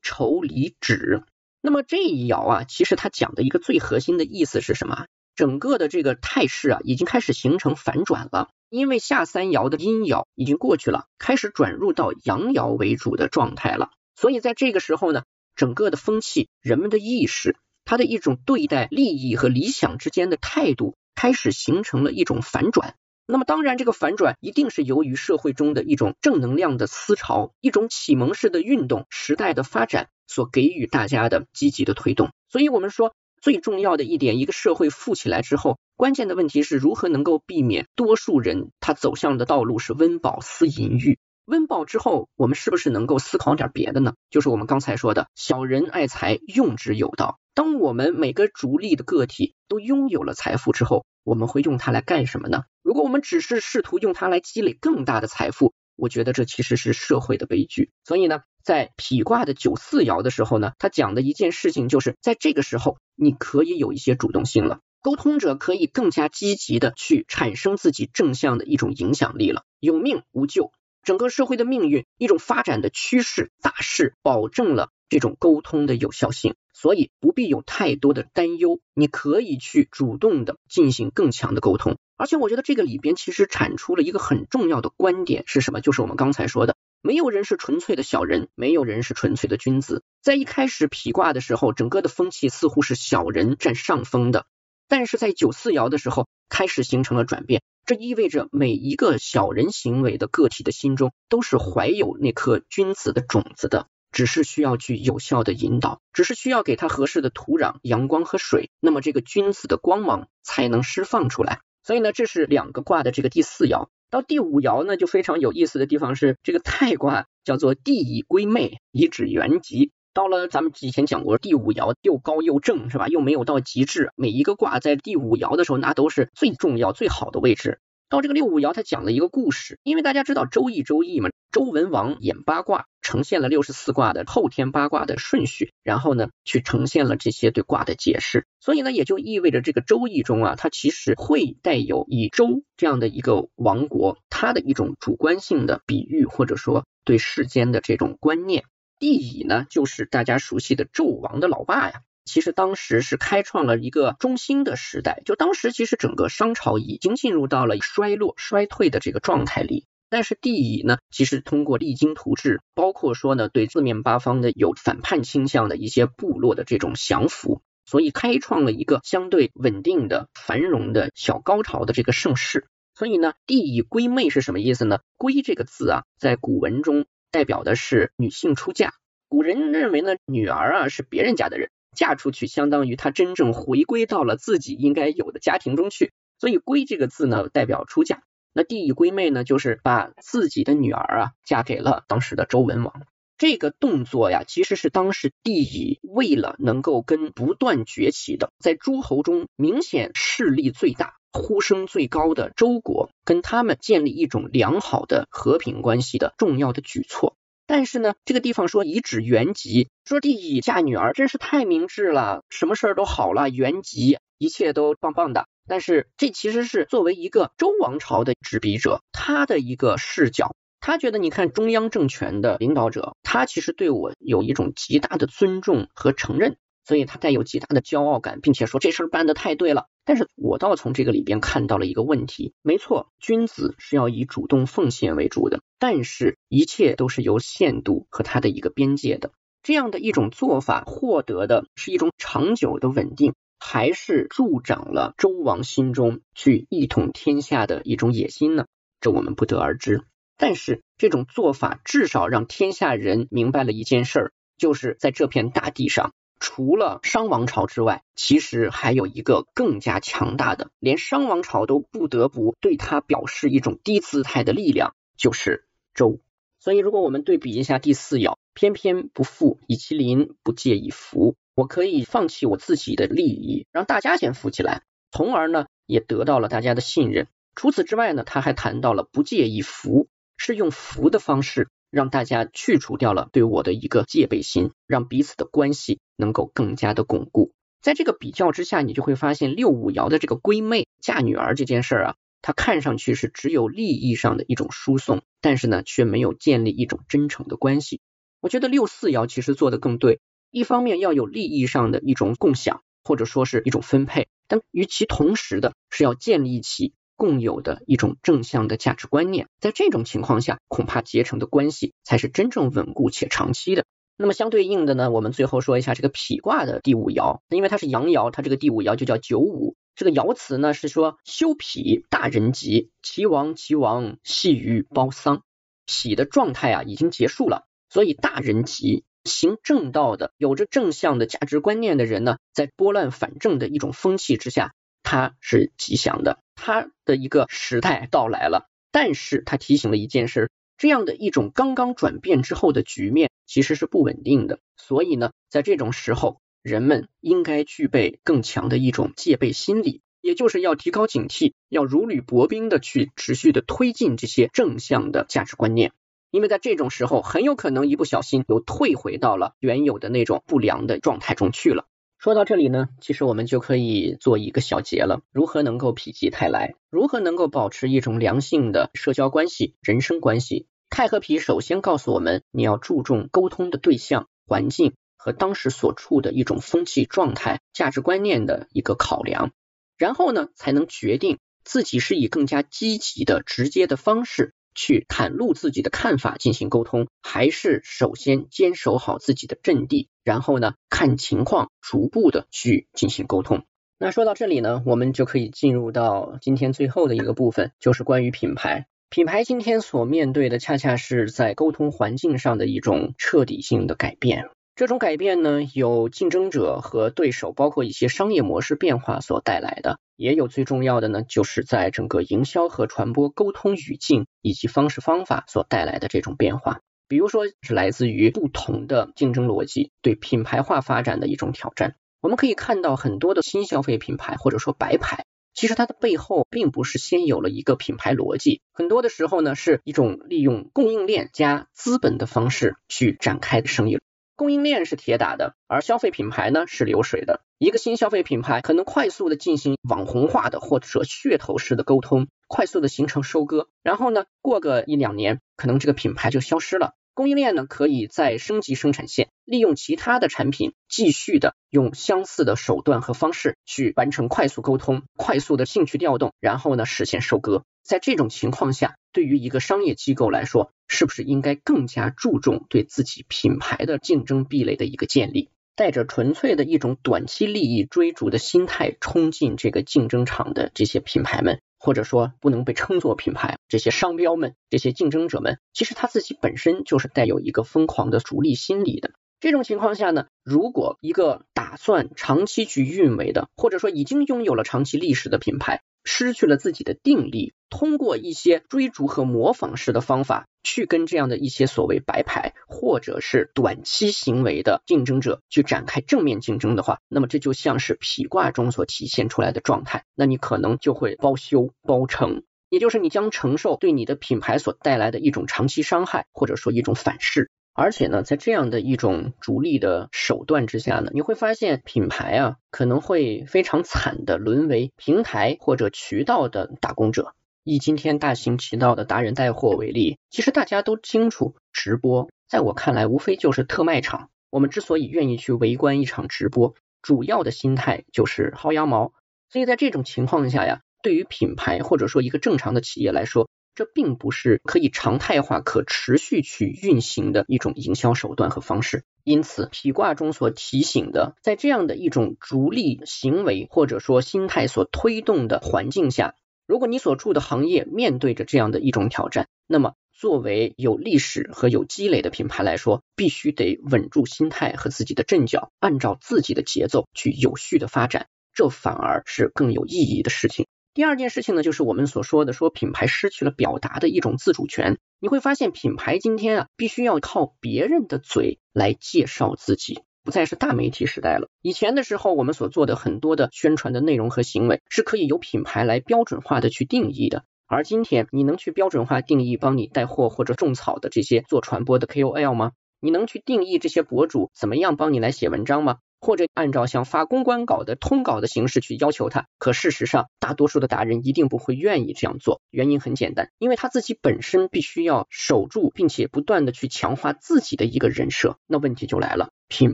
愁离止。那么这一爻啊，其实它讲的一个最核心的意思是什么？整个的这个态势啊，已经开始形成反转了，因为下三爻的阴爻已经过去了，开始转入到阳爻为主的状态了。所以在这个时候呢，整个的风气、人们的意识，它的一种对待利益和理想之间的态度，开始形成了一种反转。那么当然，这个反转一定是由于社会中的一种正能量的思潮、一种启蒙式的运动、时代的发展所给予大家的积极的推动。所以我们说。最重要的一点，一个社会富起来之后，关键的问题是如何能够避免多数人他走向的道路是温饱思淫欲。温饱之后，我们是不是能够思考点别的呢？就是我们刚才说的小人爱财，用之有道。当我们每个逐利的个体都拥有了财富之后，我们会用它来干什么呢？如果我们只是试图用它来积累更大的财富，我觉得这其实是社会的悲剧。所以呢。在匹卦的九四爻的时候呢，他讲的一件事情就是，在这个时候，你可以有一些主动性了，沟通者可以更加积极的去产生自己正向的一种影响力了。有命无咎，整个社会的命运，一种发展的趋势大势，保证了这种沟通的有效性，所以不必有太多的担忧，你可以去主动的进行更强的沟通。而且我觉得这个里边其实产出了一个很重要的观点是什么？就是我们刚才说的。没有人是纯粹的小人，没有人是纯粹的君子。在一开始匹卦的时候，整个的风气似乎是小人占上风的，但是在九四爻的时候开始形成了转变。这意味着每一个小人行为的个体的心中都是怀有那颗君子的种子的，只是需要去有效的引导，只是需要给他合适的土壤、阳光和水，那么这个君子的光芒才能释放出来。所以呢，这是两个卦的这个第四爻。到第五爻呢，就非常有意思的地方是，这个太卦叫做地以归妹，以指元吉。到了咱们以前讲过，第五爻又高又正，是吧？又没有到极致，每一个卦在第五爻的时候，那都是最重要、最好的位置。到这个六五爻，它讲了一个故事，因为大家知道《周易》《周易》嘛，周文王演八卦，呈现了六十四卦的后天八卦的顺序，然后呢，去呈现了这些对卦的解释。所以呢，也就意味着这个《周易》中啊，它其实会带有以周这样的一个王国，它的一种主观性的比喻，或者说对世间的这种观念。帝乙呢，就是大家熟悉的纣王的老爸呀。其实当时是开创了一个中兴的时代，就当时其实整个商朝已经进入到了衰落、衰退的这个状态里。但是帝乙呢，其实通过励精图治，包括说呢，对四面八方的有反叛倾向的一些部落的这种降服，所以开创了一个相对稳定的、繁荣的小高潮的这个盛世。所以呢，帝乙归妹是什么意思呢？归这个字啊，在古文中代表的是女性出嫁。古人认为呢，女儿啊是别人家的人。嫁出去，相当于她真正回归到了自己应该有的家庭中去。所以“归”这个字呢，代表出嫁。那帝乙归妹呢，就是把自己的女儿啊，嫁给了当时的周文王。这个动作呀，其实是当时帝乙为了能够跟不断崛起的，在诸侯中明显势力最大、呼声最高的周国，跟他们建立一种良好的和平关系的重要的举措。但是呢，这个地方说以指原籍，说这以嫁女儿真是太明智了，什么事儿都好了，原籍一切都棒棒的。但是这其实是作为一个周王朝的执笔者，他的一个视角，他觉得你看中央政权的领导者，他其实对我有一种极大的尊重和承认。所以他带有极大的骄傲感，并且说这事儿办得太对了。但是我倒从这个里边看到了一个问题，没错，君子是要以主动奉献为主的，但是一切都是有限度和它的一个边界的。这样的一种做法获得的是一种长久的稳定，还是助长了周王心中去一统天下的一种野心呢？这我们不得而知。但是这种做法至少让天下人明白了一件事儿，就是在这片大地上。除了商王朝之外，其实还有一个更加强大的，连商王朝都不得不对他表示一种低姿态的力量，就是周。所以，如果我们对比一下第四爻，偏偏不富，以其邻，不介以福。我可以放弃我自己的利益，让大家先富起来，从而呢，也得到了大家的信任。除此之外呢，他还谈到了不介意福，是用福的方式。让大家去除掉了对我的一个戒备心，让彼此的关系能够更加的巩固。在这个比较之下，你就会发现六五爻的这个闺妹嫁女儿这件事儿啊，它看上去是只有利益上的一种输送，但是呢，却没有建立一种真诚的关系。我觉得六四爻其实做的更对，一方面要有利益上的一种共享，或者说是一种分配，但与其同时的是要建立起。共有的一种正向的价值观念，在这种情况下，恐怕结成的关系才是真正稳固且长期的。那么相对应的呢，我们最后说一下这个否卦的第五爻，因为它是阳爻，它这个第五爻就叫九五。这个爻辞呢是说：休否，大人吉，其亡其亡，系于包丧。否的状态啊已经结束了，所以大人吉，行正道的、有着正向的价值观念的人呢，在拨乱反正的一种风气之下。他是吉祥的，它的一个时代到来了。但是它提醒了一件事，这样的一种刚刚转变之后的局面其实是不稳定的。所以呢，在这种时候，人们应该具备更强的一种戒备心理，也就是要提高警惕，要如履薄冰的去持续的推进这些正向的价值观念。因为在这种时候，很有可能一不小心又退回到了原有的那种不良的状态中去了。说到这里呢，其实我们就可以做一个小结了。如何能够否极泰来？如何能够保持一种良性的社交关系、人生关系？太和皮首先告诉我们，你要注重沟通的对象、环境和当时所处的一种风气状态、价值观念的一个考量，然后呢，才能决定自己是以更加积极的、直接的方式。去袒露自己的看法进行沟通，还是首先坚守好自己的阵地，然后呢看情况逐步的去进行沟通。那说到这里呢，我们就可以进入到今天最后的一个部分，就是关于品牌。品牌今天所面对的，恰恰是在沟通环境上的一种彻底性的改变。这种改变呢，有竞争者和对手，包括一些商业模式变化所带来的，也有最重要的呢，就是在整个营销和传播沟通语境以及方式方法所带来的这种变化。比如说是来自于不同的竞争逻辑对品牌化发展的一种挑战。我们可以看到很多的新消费品牌或者说白牌，其实它的背后并不是先有了一个品牌逻辑，很多的时候呢是一种利用供应链加资本的方式去展开的生意。供应链是铁打的，而消费品牌呢是流水的。一个新消费品牌可能快速的进行网红化的或者噱头式的沟通，快速的形成收割，然后呢过个一两年，可能这个品牌就消失了。供应链呢可以再升级生产线，利用其他的产品继续的用相似的手段和方式去完成快速沟通、快速的兴趣调动，然后呢实现收割。在这种情况下，对于一个商业机构来说，是不是应该更加注重对自己品牌的竞争壁垒的一个建立？带着纯粹的一种短期利益追逐的心态冲进这个竞争场的这些品牌们，或者说不能被称作品牌，这些商标们、这些竞争者们，其实他自己本身就是带有一个疯狂的逐利心理的。这种情况下呢，如果一个打算长期去运维的，或者说已经拥有了长期历史的品牌，失去了自己的定力，通过一些追逐和模仿式的方法，去跟这样的一些所谓白牌或者是短期行为的竞争者去展开正面竞争的话，那么这就像是痞卦中所体现出来的状态，那你可能就会包修包成，也就是你将承受对你的品牌所带来的一种长期伤害，或者说一种反噬。而且呢，在这样的一种逐利的手段之下呢，你会发现品牌啊可能会非常惨的沦为平台或者渠道的打工者。以今天大行其道的达人带货为例，其实大家都清楚，直播在我看来无非就是特卖场。我们之所以愿意去围观一场直播，主要的心态就是薅羊毛。所以在这种情况下呀，对于品牌或者说一个正常的企业来说，这并不是可以常态化、可持续去运行的一种营销手段和方式。因此，痞卦中所提醒的，在这样的一种逐利行为或者说心态所推动的环境下，如果你所处的行业面对着这样的一种挑战，那么作为有历史和有积累的品牌来说，必须得稳住心态和自己的阵脚，按照自己的节奏去有序的发展，这反而是更有意义的事情。第二件事情呢，就是我们所说的，说品牌失去了表达的一种自主权。你会发现，品牌今天啊，必须要靠别人的嘴来介绍自己，不再是大媒体时代了。以前的时候，我们所做的很多的宣传的内容和行为，是可以由品牌来标准化的去定义的。而今天，你能去标准化定义帮你带货或者种草的这些做传播的 KOL 吗？你能去定义这些博主怎么样帮你来写文章吗？或者按照像发公关稿的通稿的形式去要求他，可事实上，大多数的达人一定不会愿意这样做。原因很简单，因为他自己本身必须要守住，并且不断的去强化自己的一个人设。那问题就来了，品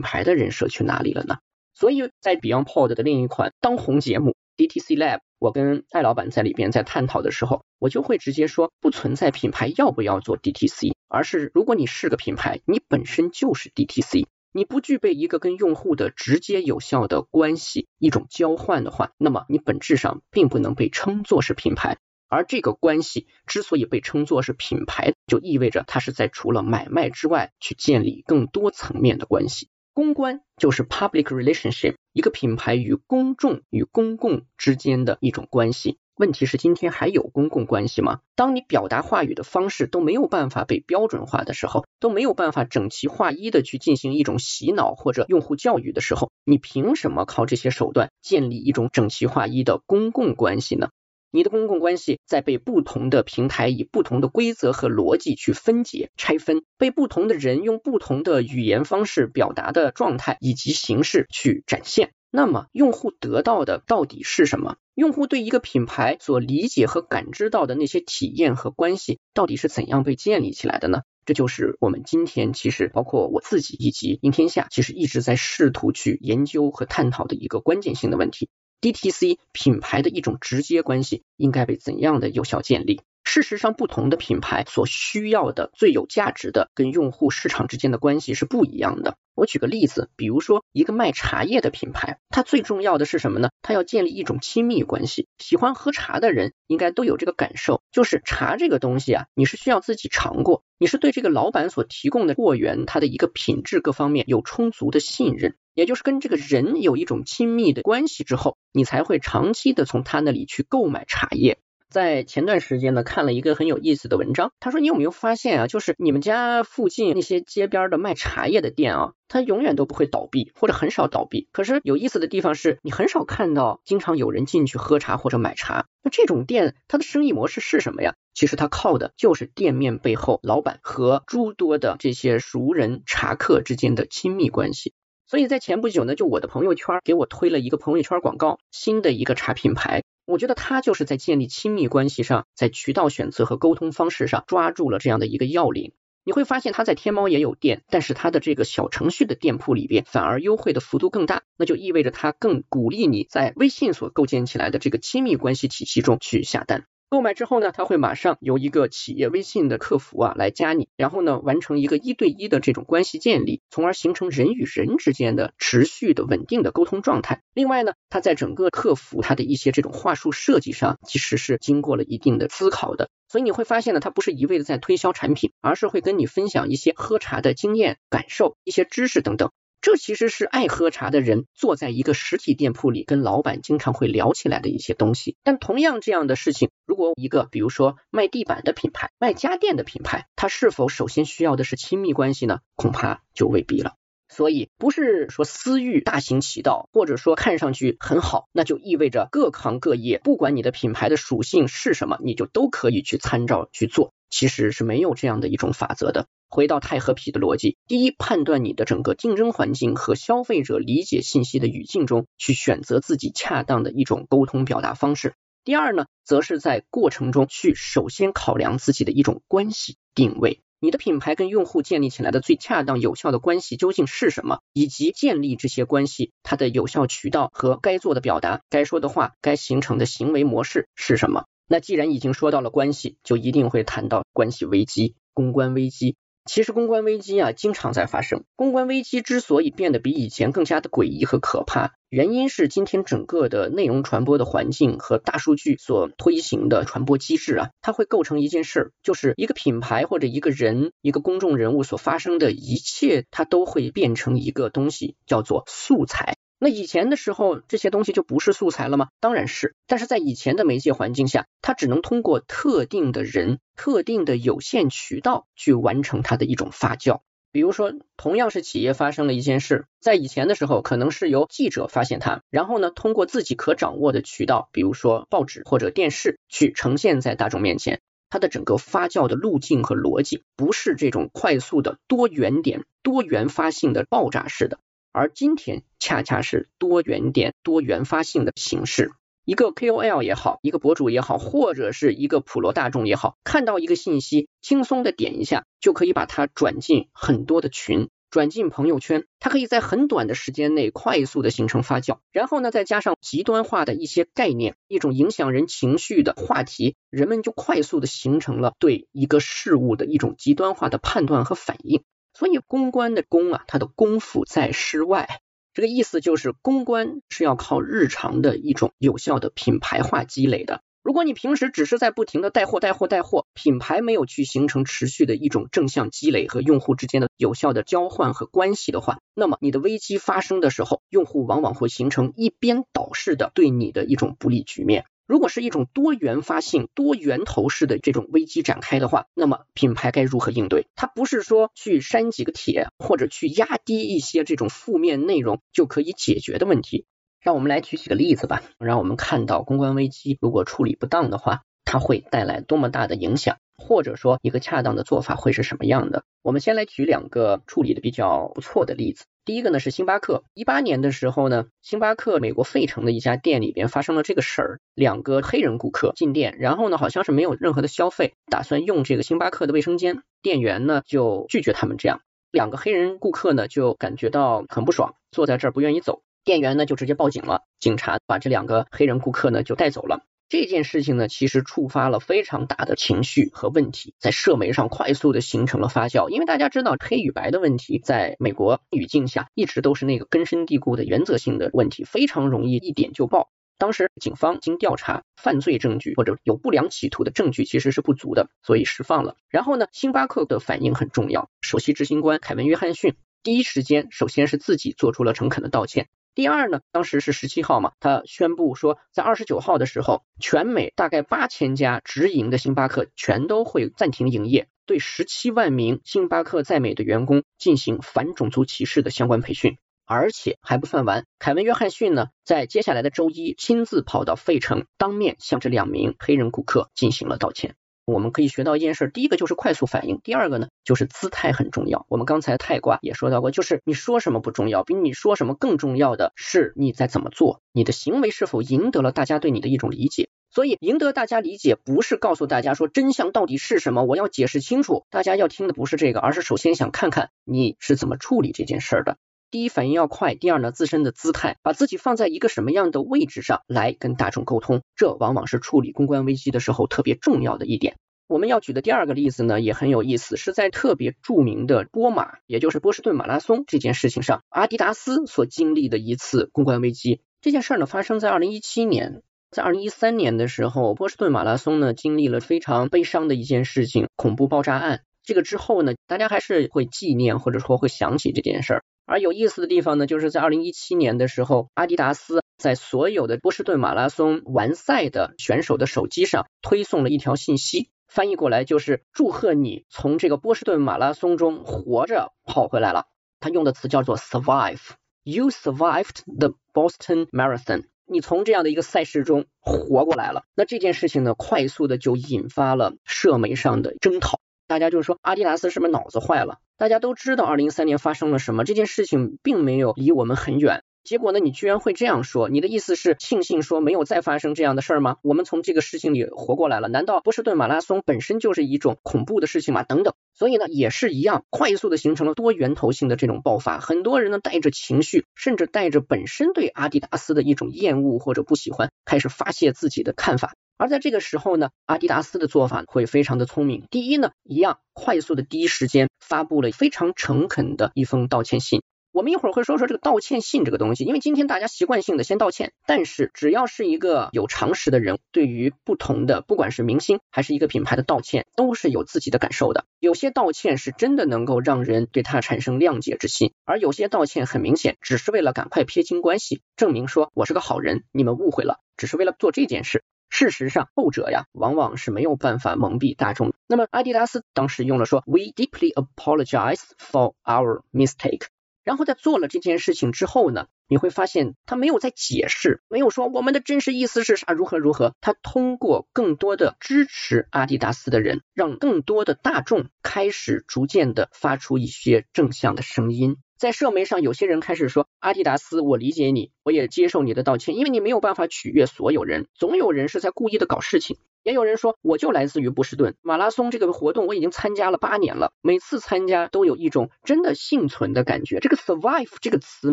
牌的人设去哪里了呢？所以在 BeyondPod 的另一款当红节目 DTC Lab，我跟艾老板在里边在探讨的时候，我就会直接说，不存在品牌要不要做 DTC，而是如果你是个品牌，你本身就是 DTC。你不具备一个跟用户的直接有效的关系，一种交换的话，那么你本质上并不能被称作是品牌。而这个关系之所以被称作是品牌，就意味着它是在除了买卖之外，去建立更多层面的关系。公关就是 public relationship，一个品牌与公众与公共之间的一种关系。问题是今天还有公共关系吗？当你表达话语的方式都没有办法被标准化的时候，都没有办法整齐划一的去进行一种洗脑或者用户教育的时候，你凭什么靠这些手段建立一种整齐划一的公共关系呢？你的公共关系在被不同的平台以不同的规则和逻辑去分解拆分，被不同的人用不同的语言方式表达的状态以及形式去展现。那么用户得到的到底是什么？用户对一个品牌所理解和感知到的那些体验和关系，到底是怎样被建立起来的呢？这就是我们今天其实包括我自己以及应天下，其实一直在试图去研究和探讨的一个关键性的问题：DTC 品牌的一种直接关系应该被怎样的有效建立？事实上，不同的品牌所需要的最有价值的跟用户市场之间的关系是不一样的。我举个例子，比如说一个卖茶叶的品牌，它最重要的是什么呢？它要建立一种亲密关系。喜欢喝茶的人应该都有这个感受，就是茶这个东西啊，你是需要自己尝过，你是对这个老板所提供的货源，它的一个品质各方面有充足的信任，也就是跟这个人有一种亲密的关系之后，你才会长期的从他那里去购买茶叶。在前段时间呢，看了一个很有意思的文章。他说，你有没有发现啊，就是你们家附近那些街边的卖茶叶的店啊，它永远都不会倒闭，或者很少倒闭。可是有意思的地方是，你很少看到经常有人进去喝茶或者买茶。那这种店，它的生意模式是什么呀？其实它靠的就是店面背后老板和诸多的这些熟人茶客之间的亲密关系。所以在前不久呢，就我的朋友圈给我推了一个朋友圈广告，新的一个茶品牌。我觉得他就是在建立亲密关系上，在渠道选择和沟通方式上抓住了这样的一个要领。你会发现他在天猫也有店，但是他的这个小程序的店铺里边反而优惠的幅度更大，那就意味着他更鼓励你在微信所构建起来的这个亲密关系体系中去下单。购买之后呢，他会马上由一个企业微信的客服啊来加你，然后呢完成一个一对一的这种关系建立，从而形成人与人之间的持续的稳定的沟通状态。另外呢，他在整个客服他的一些这种话术设计上，其实是经过了一定的思考的。所以你会发现呢，他不是一味的在推销产品，而是会跟你分享一些喝茶的经验、感受、一些知识等等。这其实是爱喝茶的人坐在一个实体店铺里跟老板经常会聊起来的一些东西。但同样这样的事情，如果一个比如说卖地板的品牌、卖家电的品牌，它是否首先需要的是亲密关系呢？恐怕就未必了。所以不是说私域大行其道，或者说看上去很好，那就意味着各行各业，不管你的品牌的属性是什么，你就都可以去参照去做。其实是没有这样的一种法则的。回到太和皮的逻辑，第一，判断你的整个竞争环境和消费者理解信息的语境中，去选择自己恰当的一种沟通表达方式。第二呢，则是在过程中去首先考量自己的一种关系定位，你的品牌跟用户建立起来的最恰当有效的关系究竟是什么，以及建立这些关系它的有效渠道和该做的表达、该说的话、该形成的行为模式是什么。那既然已经说到了关系，就一定会谈到关系危机、公关危机。其实公关危机啊，经常在发生。公关危机之所以变得比以前更加的诡异和可怕，原因是今天整个的内容传播的环境和大数据所推行的传播机制啊，它会构成一件事儿，就是一个品牌或者一个人、一个公众人物所发生的一切，它都会变成一个东西，叫做素材。那以前的时候，这些东西就不是素材了吗？当然是，但是在以前的媒介环境下，它只能通过特定的人、特定的有限渠道去完成它的一种发酵。比如说，同样是企业发生了一件事，在以前的时候，可能是由记者发现它，然后呢，通过自己可掌握的渠道，比如说报纸或者电视，去呈现在大众面前。它的整个发酵的路径和逻辑，不是这种快速的多元点、多元发性的爆炸式的。而今天恰恰是多元点、多元发性的形式。一个 KOL 也好，一个博主也好，或者是一个普罗大众也好，看到一个信息，轻松的点一下，就可以把它转进很多的群，转进朋友圈。它可以在很短的时间内快速的形成发酵，然后呢，再加上极端化的一些概念，一种影响人情绪的话题，人们就快速的形成了对一个事物的一种极端化的判断和反应。所以公关的公啊，它的功夫在诗外。这个意思就是，公关是要靠日常的一种有效的品牌化积累的。如果你平时只是在不停的带货、带货、带货，品牌没有去形成持续的一种正向积累和用户之间的有效的交换和关系的话，那么你的危机发生的时候，用户往往会形成一边倒式的对你的一种不利局面。如果是一种多元发性、多源头式的这种危机展开的话，那么品牌该如何应对？它不是说去删几个帖或者去压低一些这种负面内容就可以解决的问题。让我们来举几个例子吧，让我们看到公关危机如果处理不当的话，它会带来多么大的影响。或者说一个恰当的做法会是什么样的？我们先来举两个处理的比较不错的例子。第一个呢是星巴克，一八年的时候呢，星巴克美国费城的一家店里边发生了这个事儿，两个黑人顾客进店，然后呢好像是没有任何的消费，打算用这个星巴克的卫生间，店员呢就拒绝他们这样，两个黑人顾客呢就感觉到很不爽，坐在这儿不愿意走，店员呢就直接报警了，警察把这两个黑人顾客呢就带走了。这件事情呢，其实触发了非常大的情绪和问题，在社媒上快速的形成了发酵。因为大家知道黑与白的问题，在美国语境下一直都是那个根深蒂固的原则性的问题，非常容易一点就爆。当时警方经调查，犯罪证据或者有不良企图的证据其实是不足的，所以释放了。然后呢，星巴克的反应很重要，首席执行官凯文约翰逊第一时间首先是自己做出了诚恳的道歉。第二呢，当时是十七号嘛，他宣布说，在二十九号的时候，全美大概八千家直营的星巴克全都会暂停营业，对十七万名星巴克在美的员工进行反种族歧视的相关培训。而且还不算完，凯文·约翰逊呢，在接下来的周一亲自跑到费城，当面向这两名黑人顾客进行了道歉。我们可以学到一件事，第一个就是快速反应，第二个呢就是姿态很重要。我们刚才泰卦也说到过，就是你说什么不重要，比你说什么更重要的是你在怎么做，你的行为是否赢得了大家对你的一种理解。所以赢得大家理解，不是告诉大家说真相到底是什么，我要解释清楚，大家要听的不是这个，而是首先想看看你是怎么处理这件事的。第一反应要快，第二呢自身的姿态，把自己放在一个什么样的位置上来跟大众沟通，这往往是处理公关危机的时候特别重要的一点。我们要举的第二个例子呢，也很有意思，是在特别著名的波马，也就是波士顿马拉松这件事情上，阿迪达斯所经历的一次公关危机。这件事呢，发生在二零一七年，在二零一三年的时候，波士顿马拉松呢经历了非常悲伤的一件事情——恐怖爆炸案。这个之后呢，大家还是会纪念或者说会想起这件事儿。而有意思的地方呢，就是在二零一七年的时候，阿迪达斯在所有的波士顿马拉松完赛的选手的手机上推送了一条信息。翻译过来就是祝贺你从这个波士顿马拉松中活着跑回来了。他用的词叫做 survive，you survived the Boston Marathon，你从这样的一个赛事中活过来了。那这件事情呢，快速的就引发了社媒上的争讨。大家就是说，阿迪达斯是不是脑子坏了？大家都知道二零一三年发生了什么，这件事情并没有离我们很远。结果呢？你居然会这样说？你的意思是庆幸说没有再发生这样的事儿吗？我们从这个事情里活过来了？难道波士顿马拉松本身就是一种恐怖的事情吗？等等。所以呢，也是一样，快速的形成了多源头性的这种爆发。很多人呢带着情绪，甚至带着本身对阿迪达斯的一种厌恶或者不喜欢，开始发泄自己的看法。而在这个时候呢，阿迪达斯的做法会非常的聪明。第一呢，一样快速的第一时间发布了非常诚恳的一封道歉信。我们一会儿会说说这个道歉信这个东西，因为今天大家习惯性的先道歉，但是只要是一个有常识的人，对于不同的不管是明星还是一个品牌的道歉，都是有自己的感受的。有些道歉是真的能够让人对他产生谅解之心，而有些道歉很明显只是为了赶快撇清关系，证明说我是个好人，你们误会了，只是为了做这件事。事实上，后者呀往往是没有办法蒙蔽大众。那么阿迪达斯当时用了说，We deeply apologize for our mistake。然后在做了这件事情之后呢，你会发现他没有在解释，没有说我们的真实意思是啥，如何如何。他通过更多的支持阿迪达斯的人，让更多的大众开始逐渐的发出一些正向的声音。在社媒上，有些人开始说阿迪达斯，我理解你，我也接受你的道歉，因为你没有办法取悦所有人，总有人是在故意的搞事情。也有人说，我就来自于波士顿马拉松这个活动，我已经参加了八年了，每次参加都有一种真的幸存的感觉。这个 survive 这个词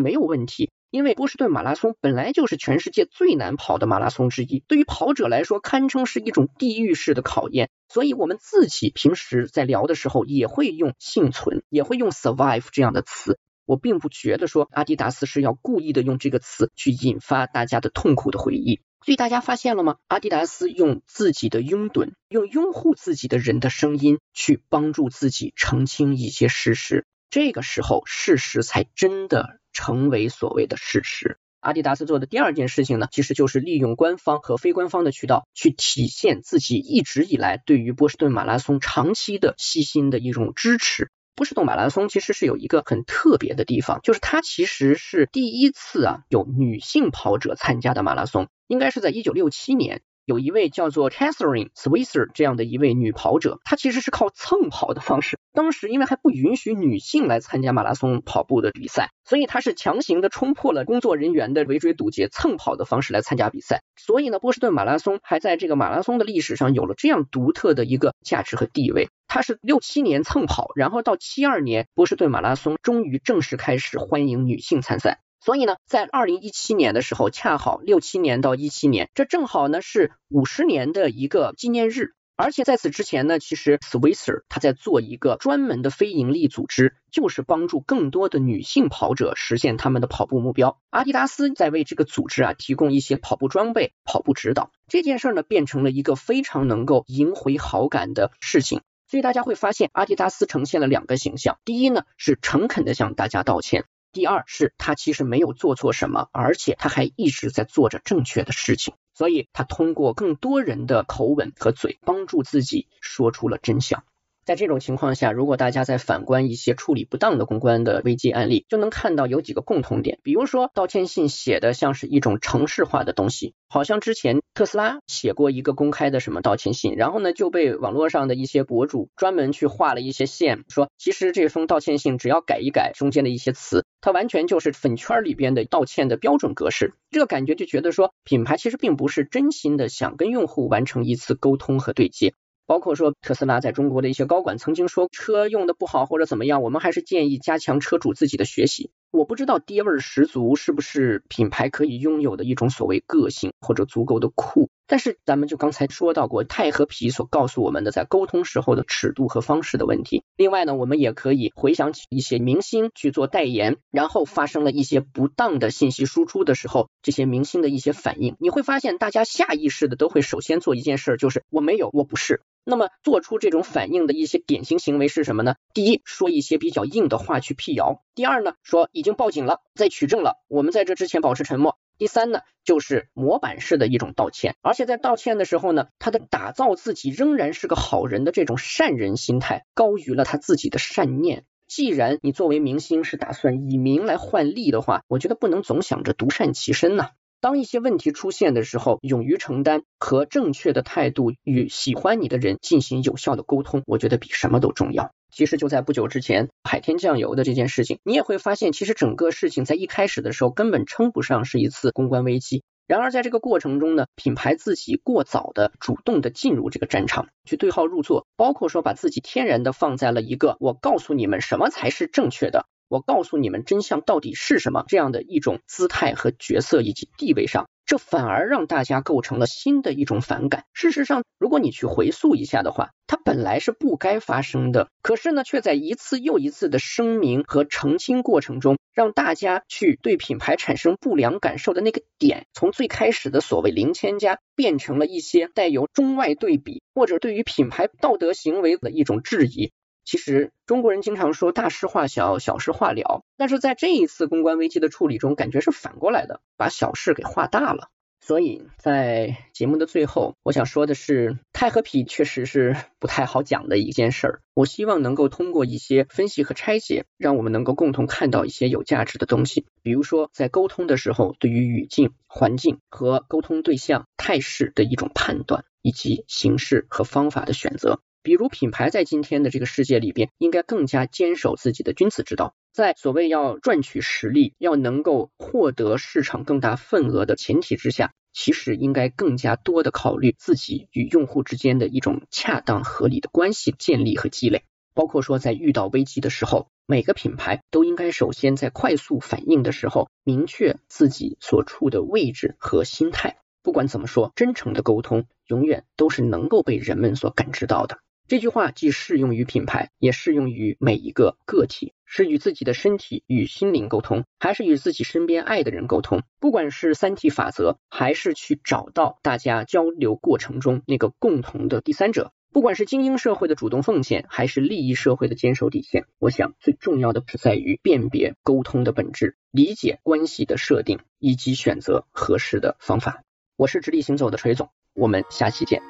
没有问题，因为波士顿马拉松本来就是全世界最难跑的马拉松之一，对于跑者来说，堪称是一种地狱式的考验。所以，我们自己平时在聊的时候，也会用幸存，也会用 survive 这样的词。我并不觉得说阿迪达斯是要故意的用这个词去引发大家的痛苦的回忆。所以大家发现了吗？阿迪达斯用自己的拥趸，用拥护自己的人的声音去帮助自己澄清一些事实，这个时候事实才真的成为所谓的事实。阿迪达斯做的第二件事情呢，其实就是利用官方和非官方的渠道去体现自己一直以来对于波士顿马拉松长期的细心的一种支持。波士顿马拉松其实是有一个很特别的地方，就是它其实是第一次啊有女性跑者参加的马拉松。应该是在一九六七年，有一位叫做 Catherine Switzer 这样的一位女跑者，她其实是靠蹭跑的方式。当时因为还不允许女性来参加马拉松跑步的比赛，所以她是强行的冲破了工作人员的围追堵截，蹭跑的方式来参加比赛。所以呢，波士顿马拉松还在这个马拉松的历史上有了这样独特的一个价值和地位。她是六七年蹭跑，然后到七二年，波士顿马拉松终于正式开始欢迎女性参赛。所以呢，在二零一七年的时候，恰好六七年到一七年，这正好呢是五十年的一个纪念日。而且在此之前呢，其实 Switzer 他在做一个专门的非盈利组织，就是帮助更多的女性跑者实现他们的跑步目标。阿迪达斯在为这个组织啊提供一些跑步装备、跑步指导。这件事呢，变成了一个非常能够赢回好感的事情。所以大家会发现，阿迪达斯呈现了两个形象：第一呢，是诚恳的向大家道歉。第二是他其实没有做错什么，而且他还一直在做着正确的事情，所以他通过更多人的口吻和嘴，帮助自己说出了真相。在这种情况下，如果大家再反观一些处理不当的公关的危机案例，就能看到有几个共同点。比如说，道歉信写的像是一种程式化的东西，好像之前特斯拉写过一个公开的什么道歉信，然后呢就被网络上的一些博主专门去画了一些线，说其实这封道歉信只要改一改中间的一些词，它完全就是粉圈里边的道歉的标准格式。这个感觉就觉得说，品牌其实并不是真心的想跟用户完成一次沟通和对接。包括说特斯拉在中国的一些高管曾经说车用的不好或者怎么样，我们还是建议加强车主自己的学习。我不知道爹味儿十足是不是品牌可以拥有的一种所谓个性或者足够的酷。但是咱们就刚才说到过太和皮所告诉我们的在沟通时候的尺度和方式的问题。另外呢，我们也可以回想起一些明星去做代言，然后发生了一些不当的信息输出的时候，这些明星的一些反应，你会发现大家下意识的都会首先做一件事，就是我没有，我不是。那么做出这种反应的一些典型行为是什么呢？第一，说一些比较硬的话去辟谣；第二呢，说已经报警了，在取证了，我们在这之前保持沉默；第三呢，就是模板式的一种道歉，而且在道歉的时候呢，他的打造自己仍然是个好人的这种善人心态高于了他自己的善念。既然你作为明星是打算以名来换利的话，我觉得不能总想着独善其身呐。当一些问题出现的时候，勇于承担和正确的态度与喜欢你的人进行有效的沟通，我觉得比什么都重要。其实就在不久之前，海天酱油的这件事情，你也会发现，其实整个事情在一开始的时候根本称不上是一次公关危机。然而在这个过程中呢，品牌自己过早的主动的进入这个战场，去对号入座，包括说把自己天然的放在了一个我告诉你们什么才是正确的。我告诉你们真相到底是什么？这样的一种姿态和角色以及地位上，这反而让大家构成了新的一种反感。事实上，如果你去回溯一下的话，它本来是不该发生的，可是呢，却在一次又一次的声明和澄清过程中，让大家去对品牌产生不良感受的那个点，从最开始的所谓零千家，变成了一些带有中外对比，或者对于品牌道德行为的一种质疑。其实中国人经常说大事化小，小事化了，但是在这一次公关危机的处理中，感觉是反过来的，把小事给化大了。所以在节目的最后，我想说的是，钛和皮确实是不太好讲的一件事儿。我希望能够通过一些分析和拆解，让我们能够共同看到一些有价值的东西。比如说，在沟通的时候，对于语境、环境和沟通对象态势的一种判断，以及形式和方法的选择。比如品牌在今天的这个世界里边，应该更加坚守自己的君子之道，在所谓要赚取实力、要能够获得市场更大份额的前提之下，其实应该更加多的考虑自己与用户之间的一种恰当合理的关系建立和积累。包括说在遇到危机的时候，每个品牌都应该首先在快速反应的时候，明确自己所处的位置和心态。不管怎么说，真诚的沟通永远都是能够被人们所感知到的。这句话既适用于品牌，也适用于每一个个体。是与自己的身体与心灵沟通，还是与自己身边爱的人沟通？不管是三体法则，还是去找到大家交流过程中那个共同的第三者，不管是精英社会的主动奉献，还是利益社会的坚守底线，我想最重要的是在于辨别沟通的本质，理解关系的设定，以及选择合适的方法。我是直立行走的锤总，我们下期见。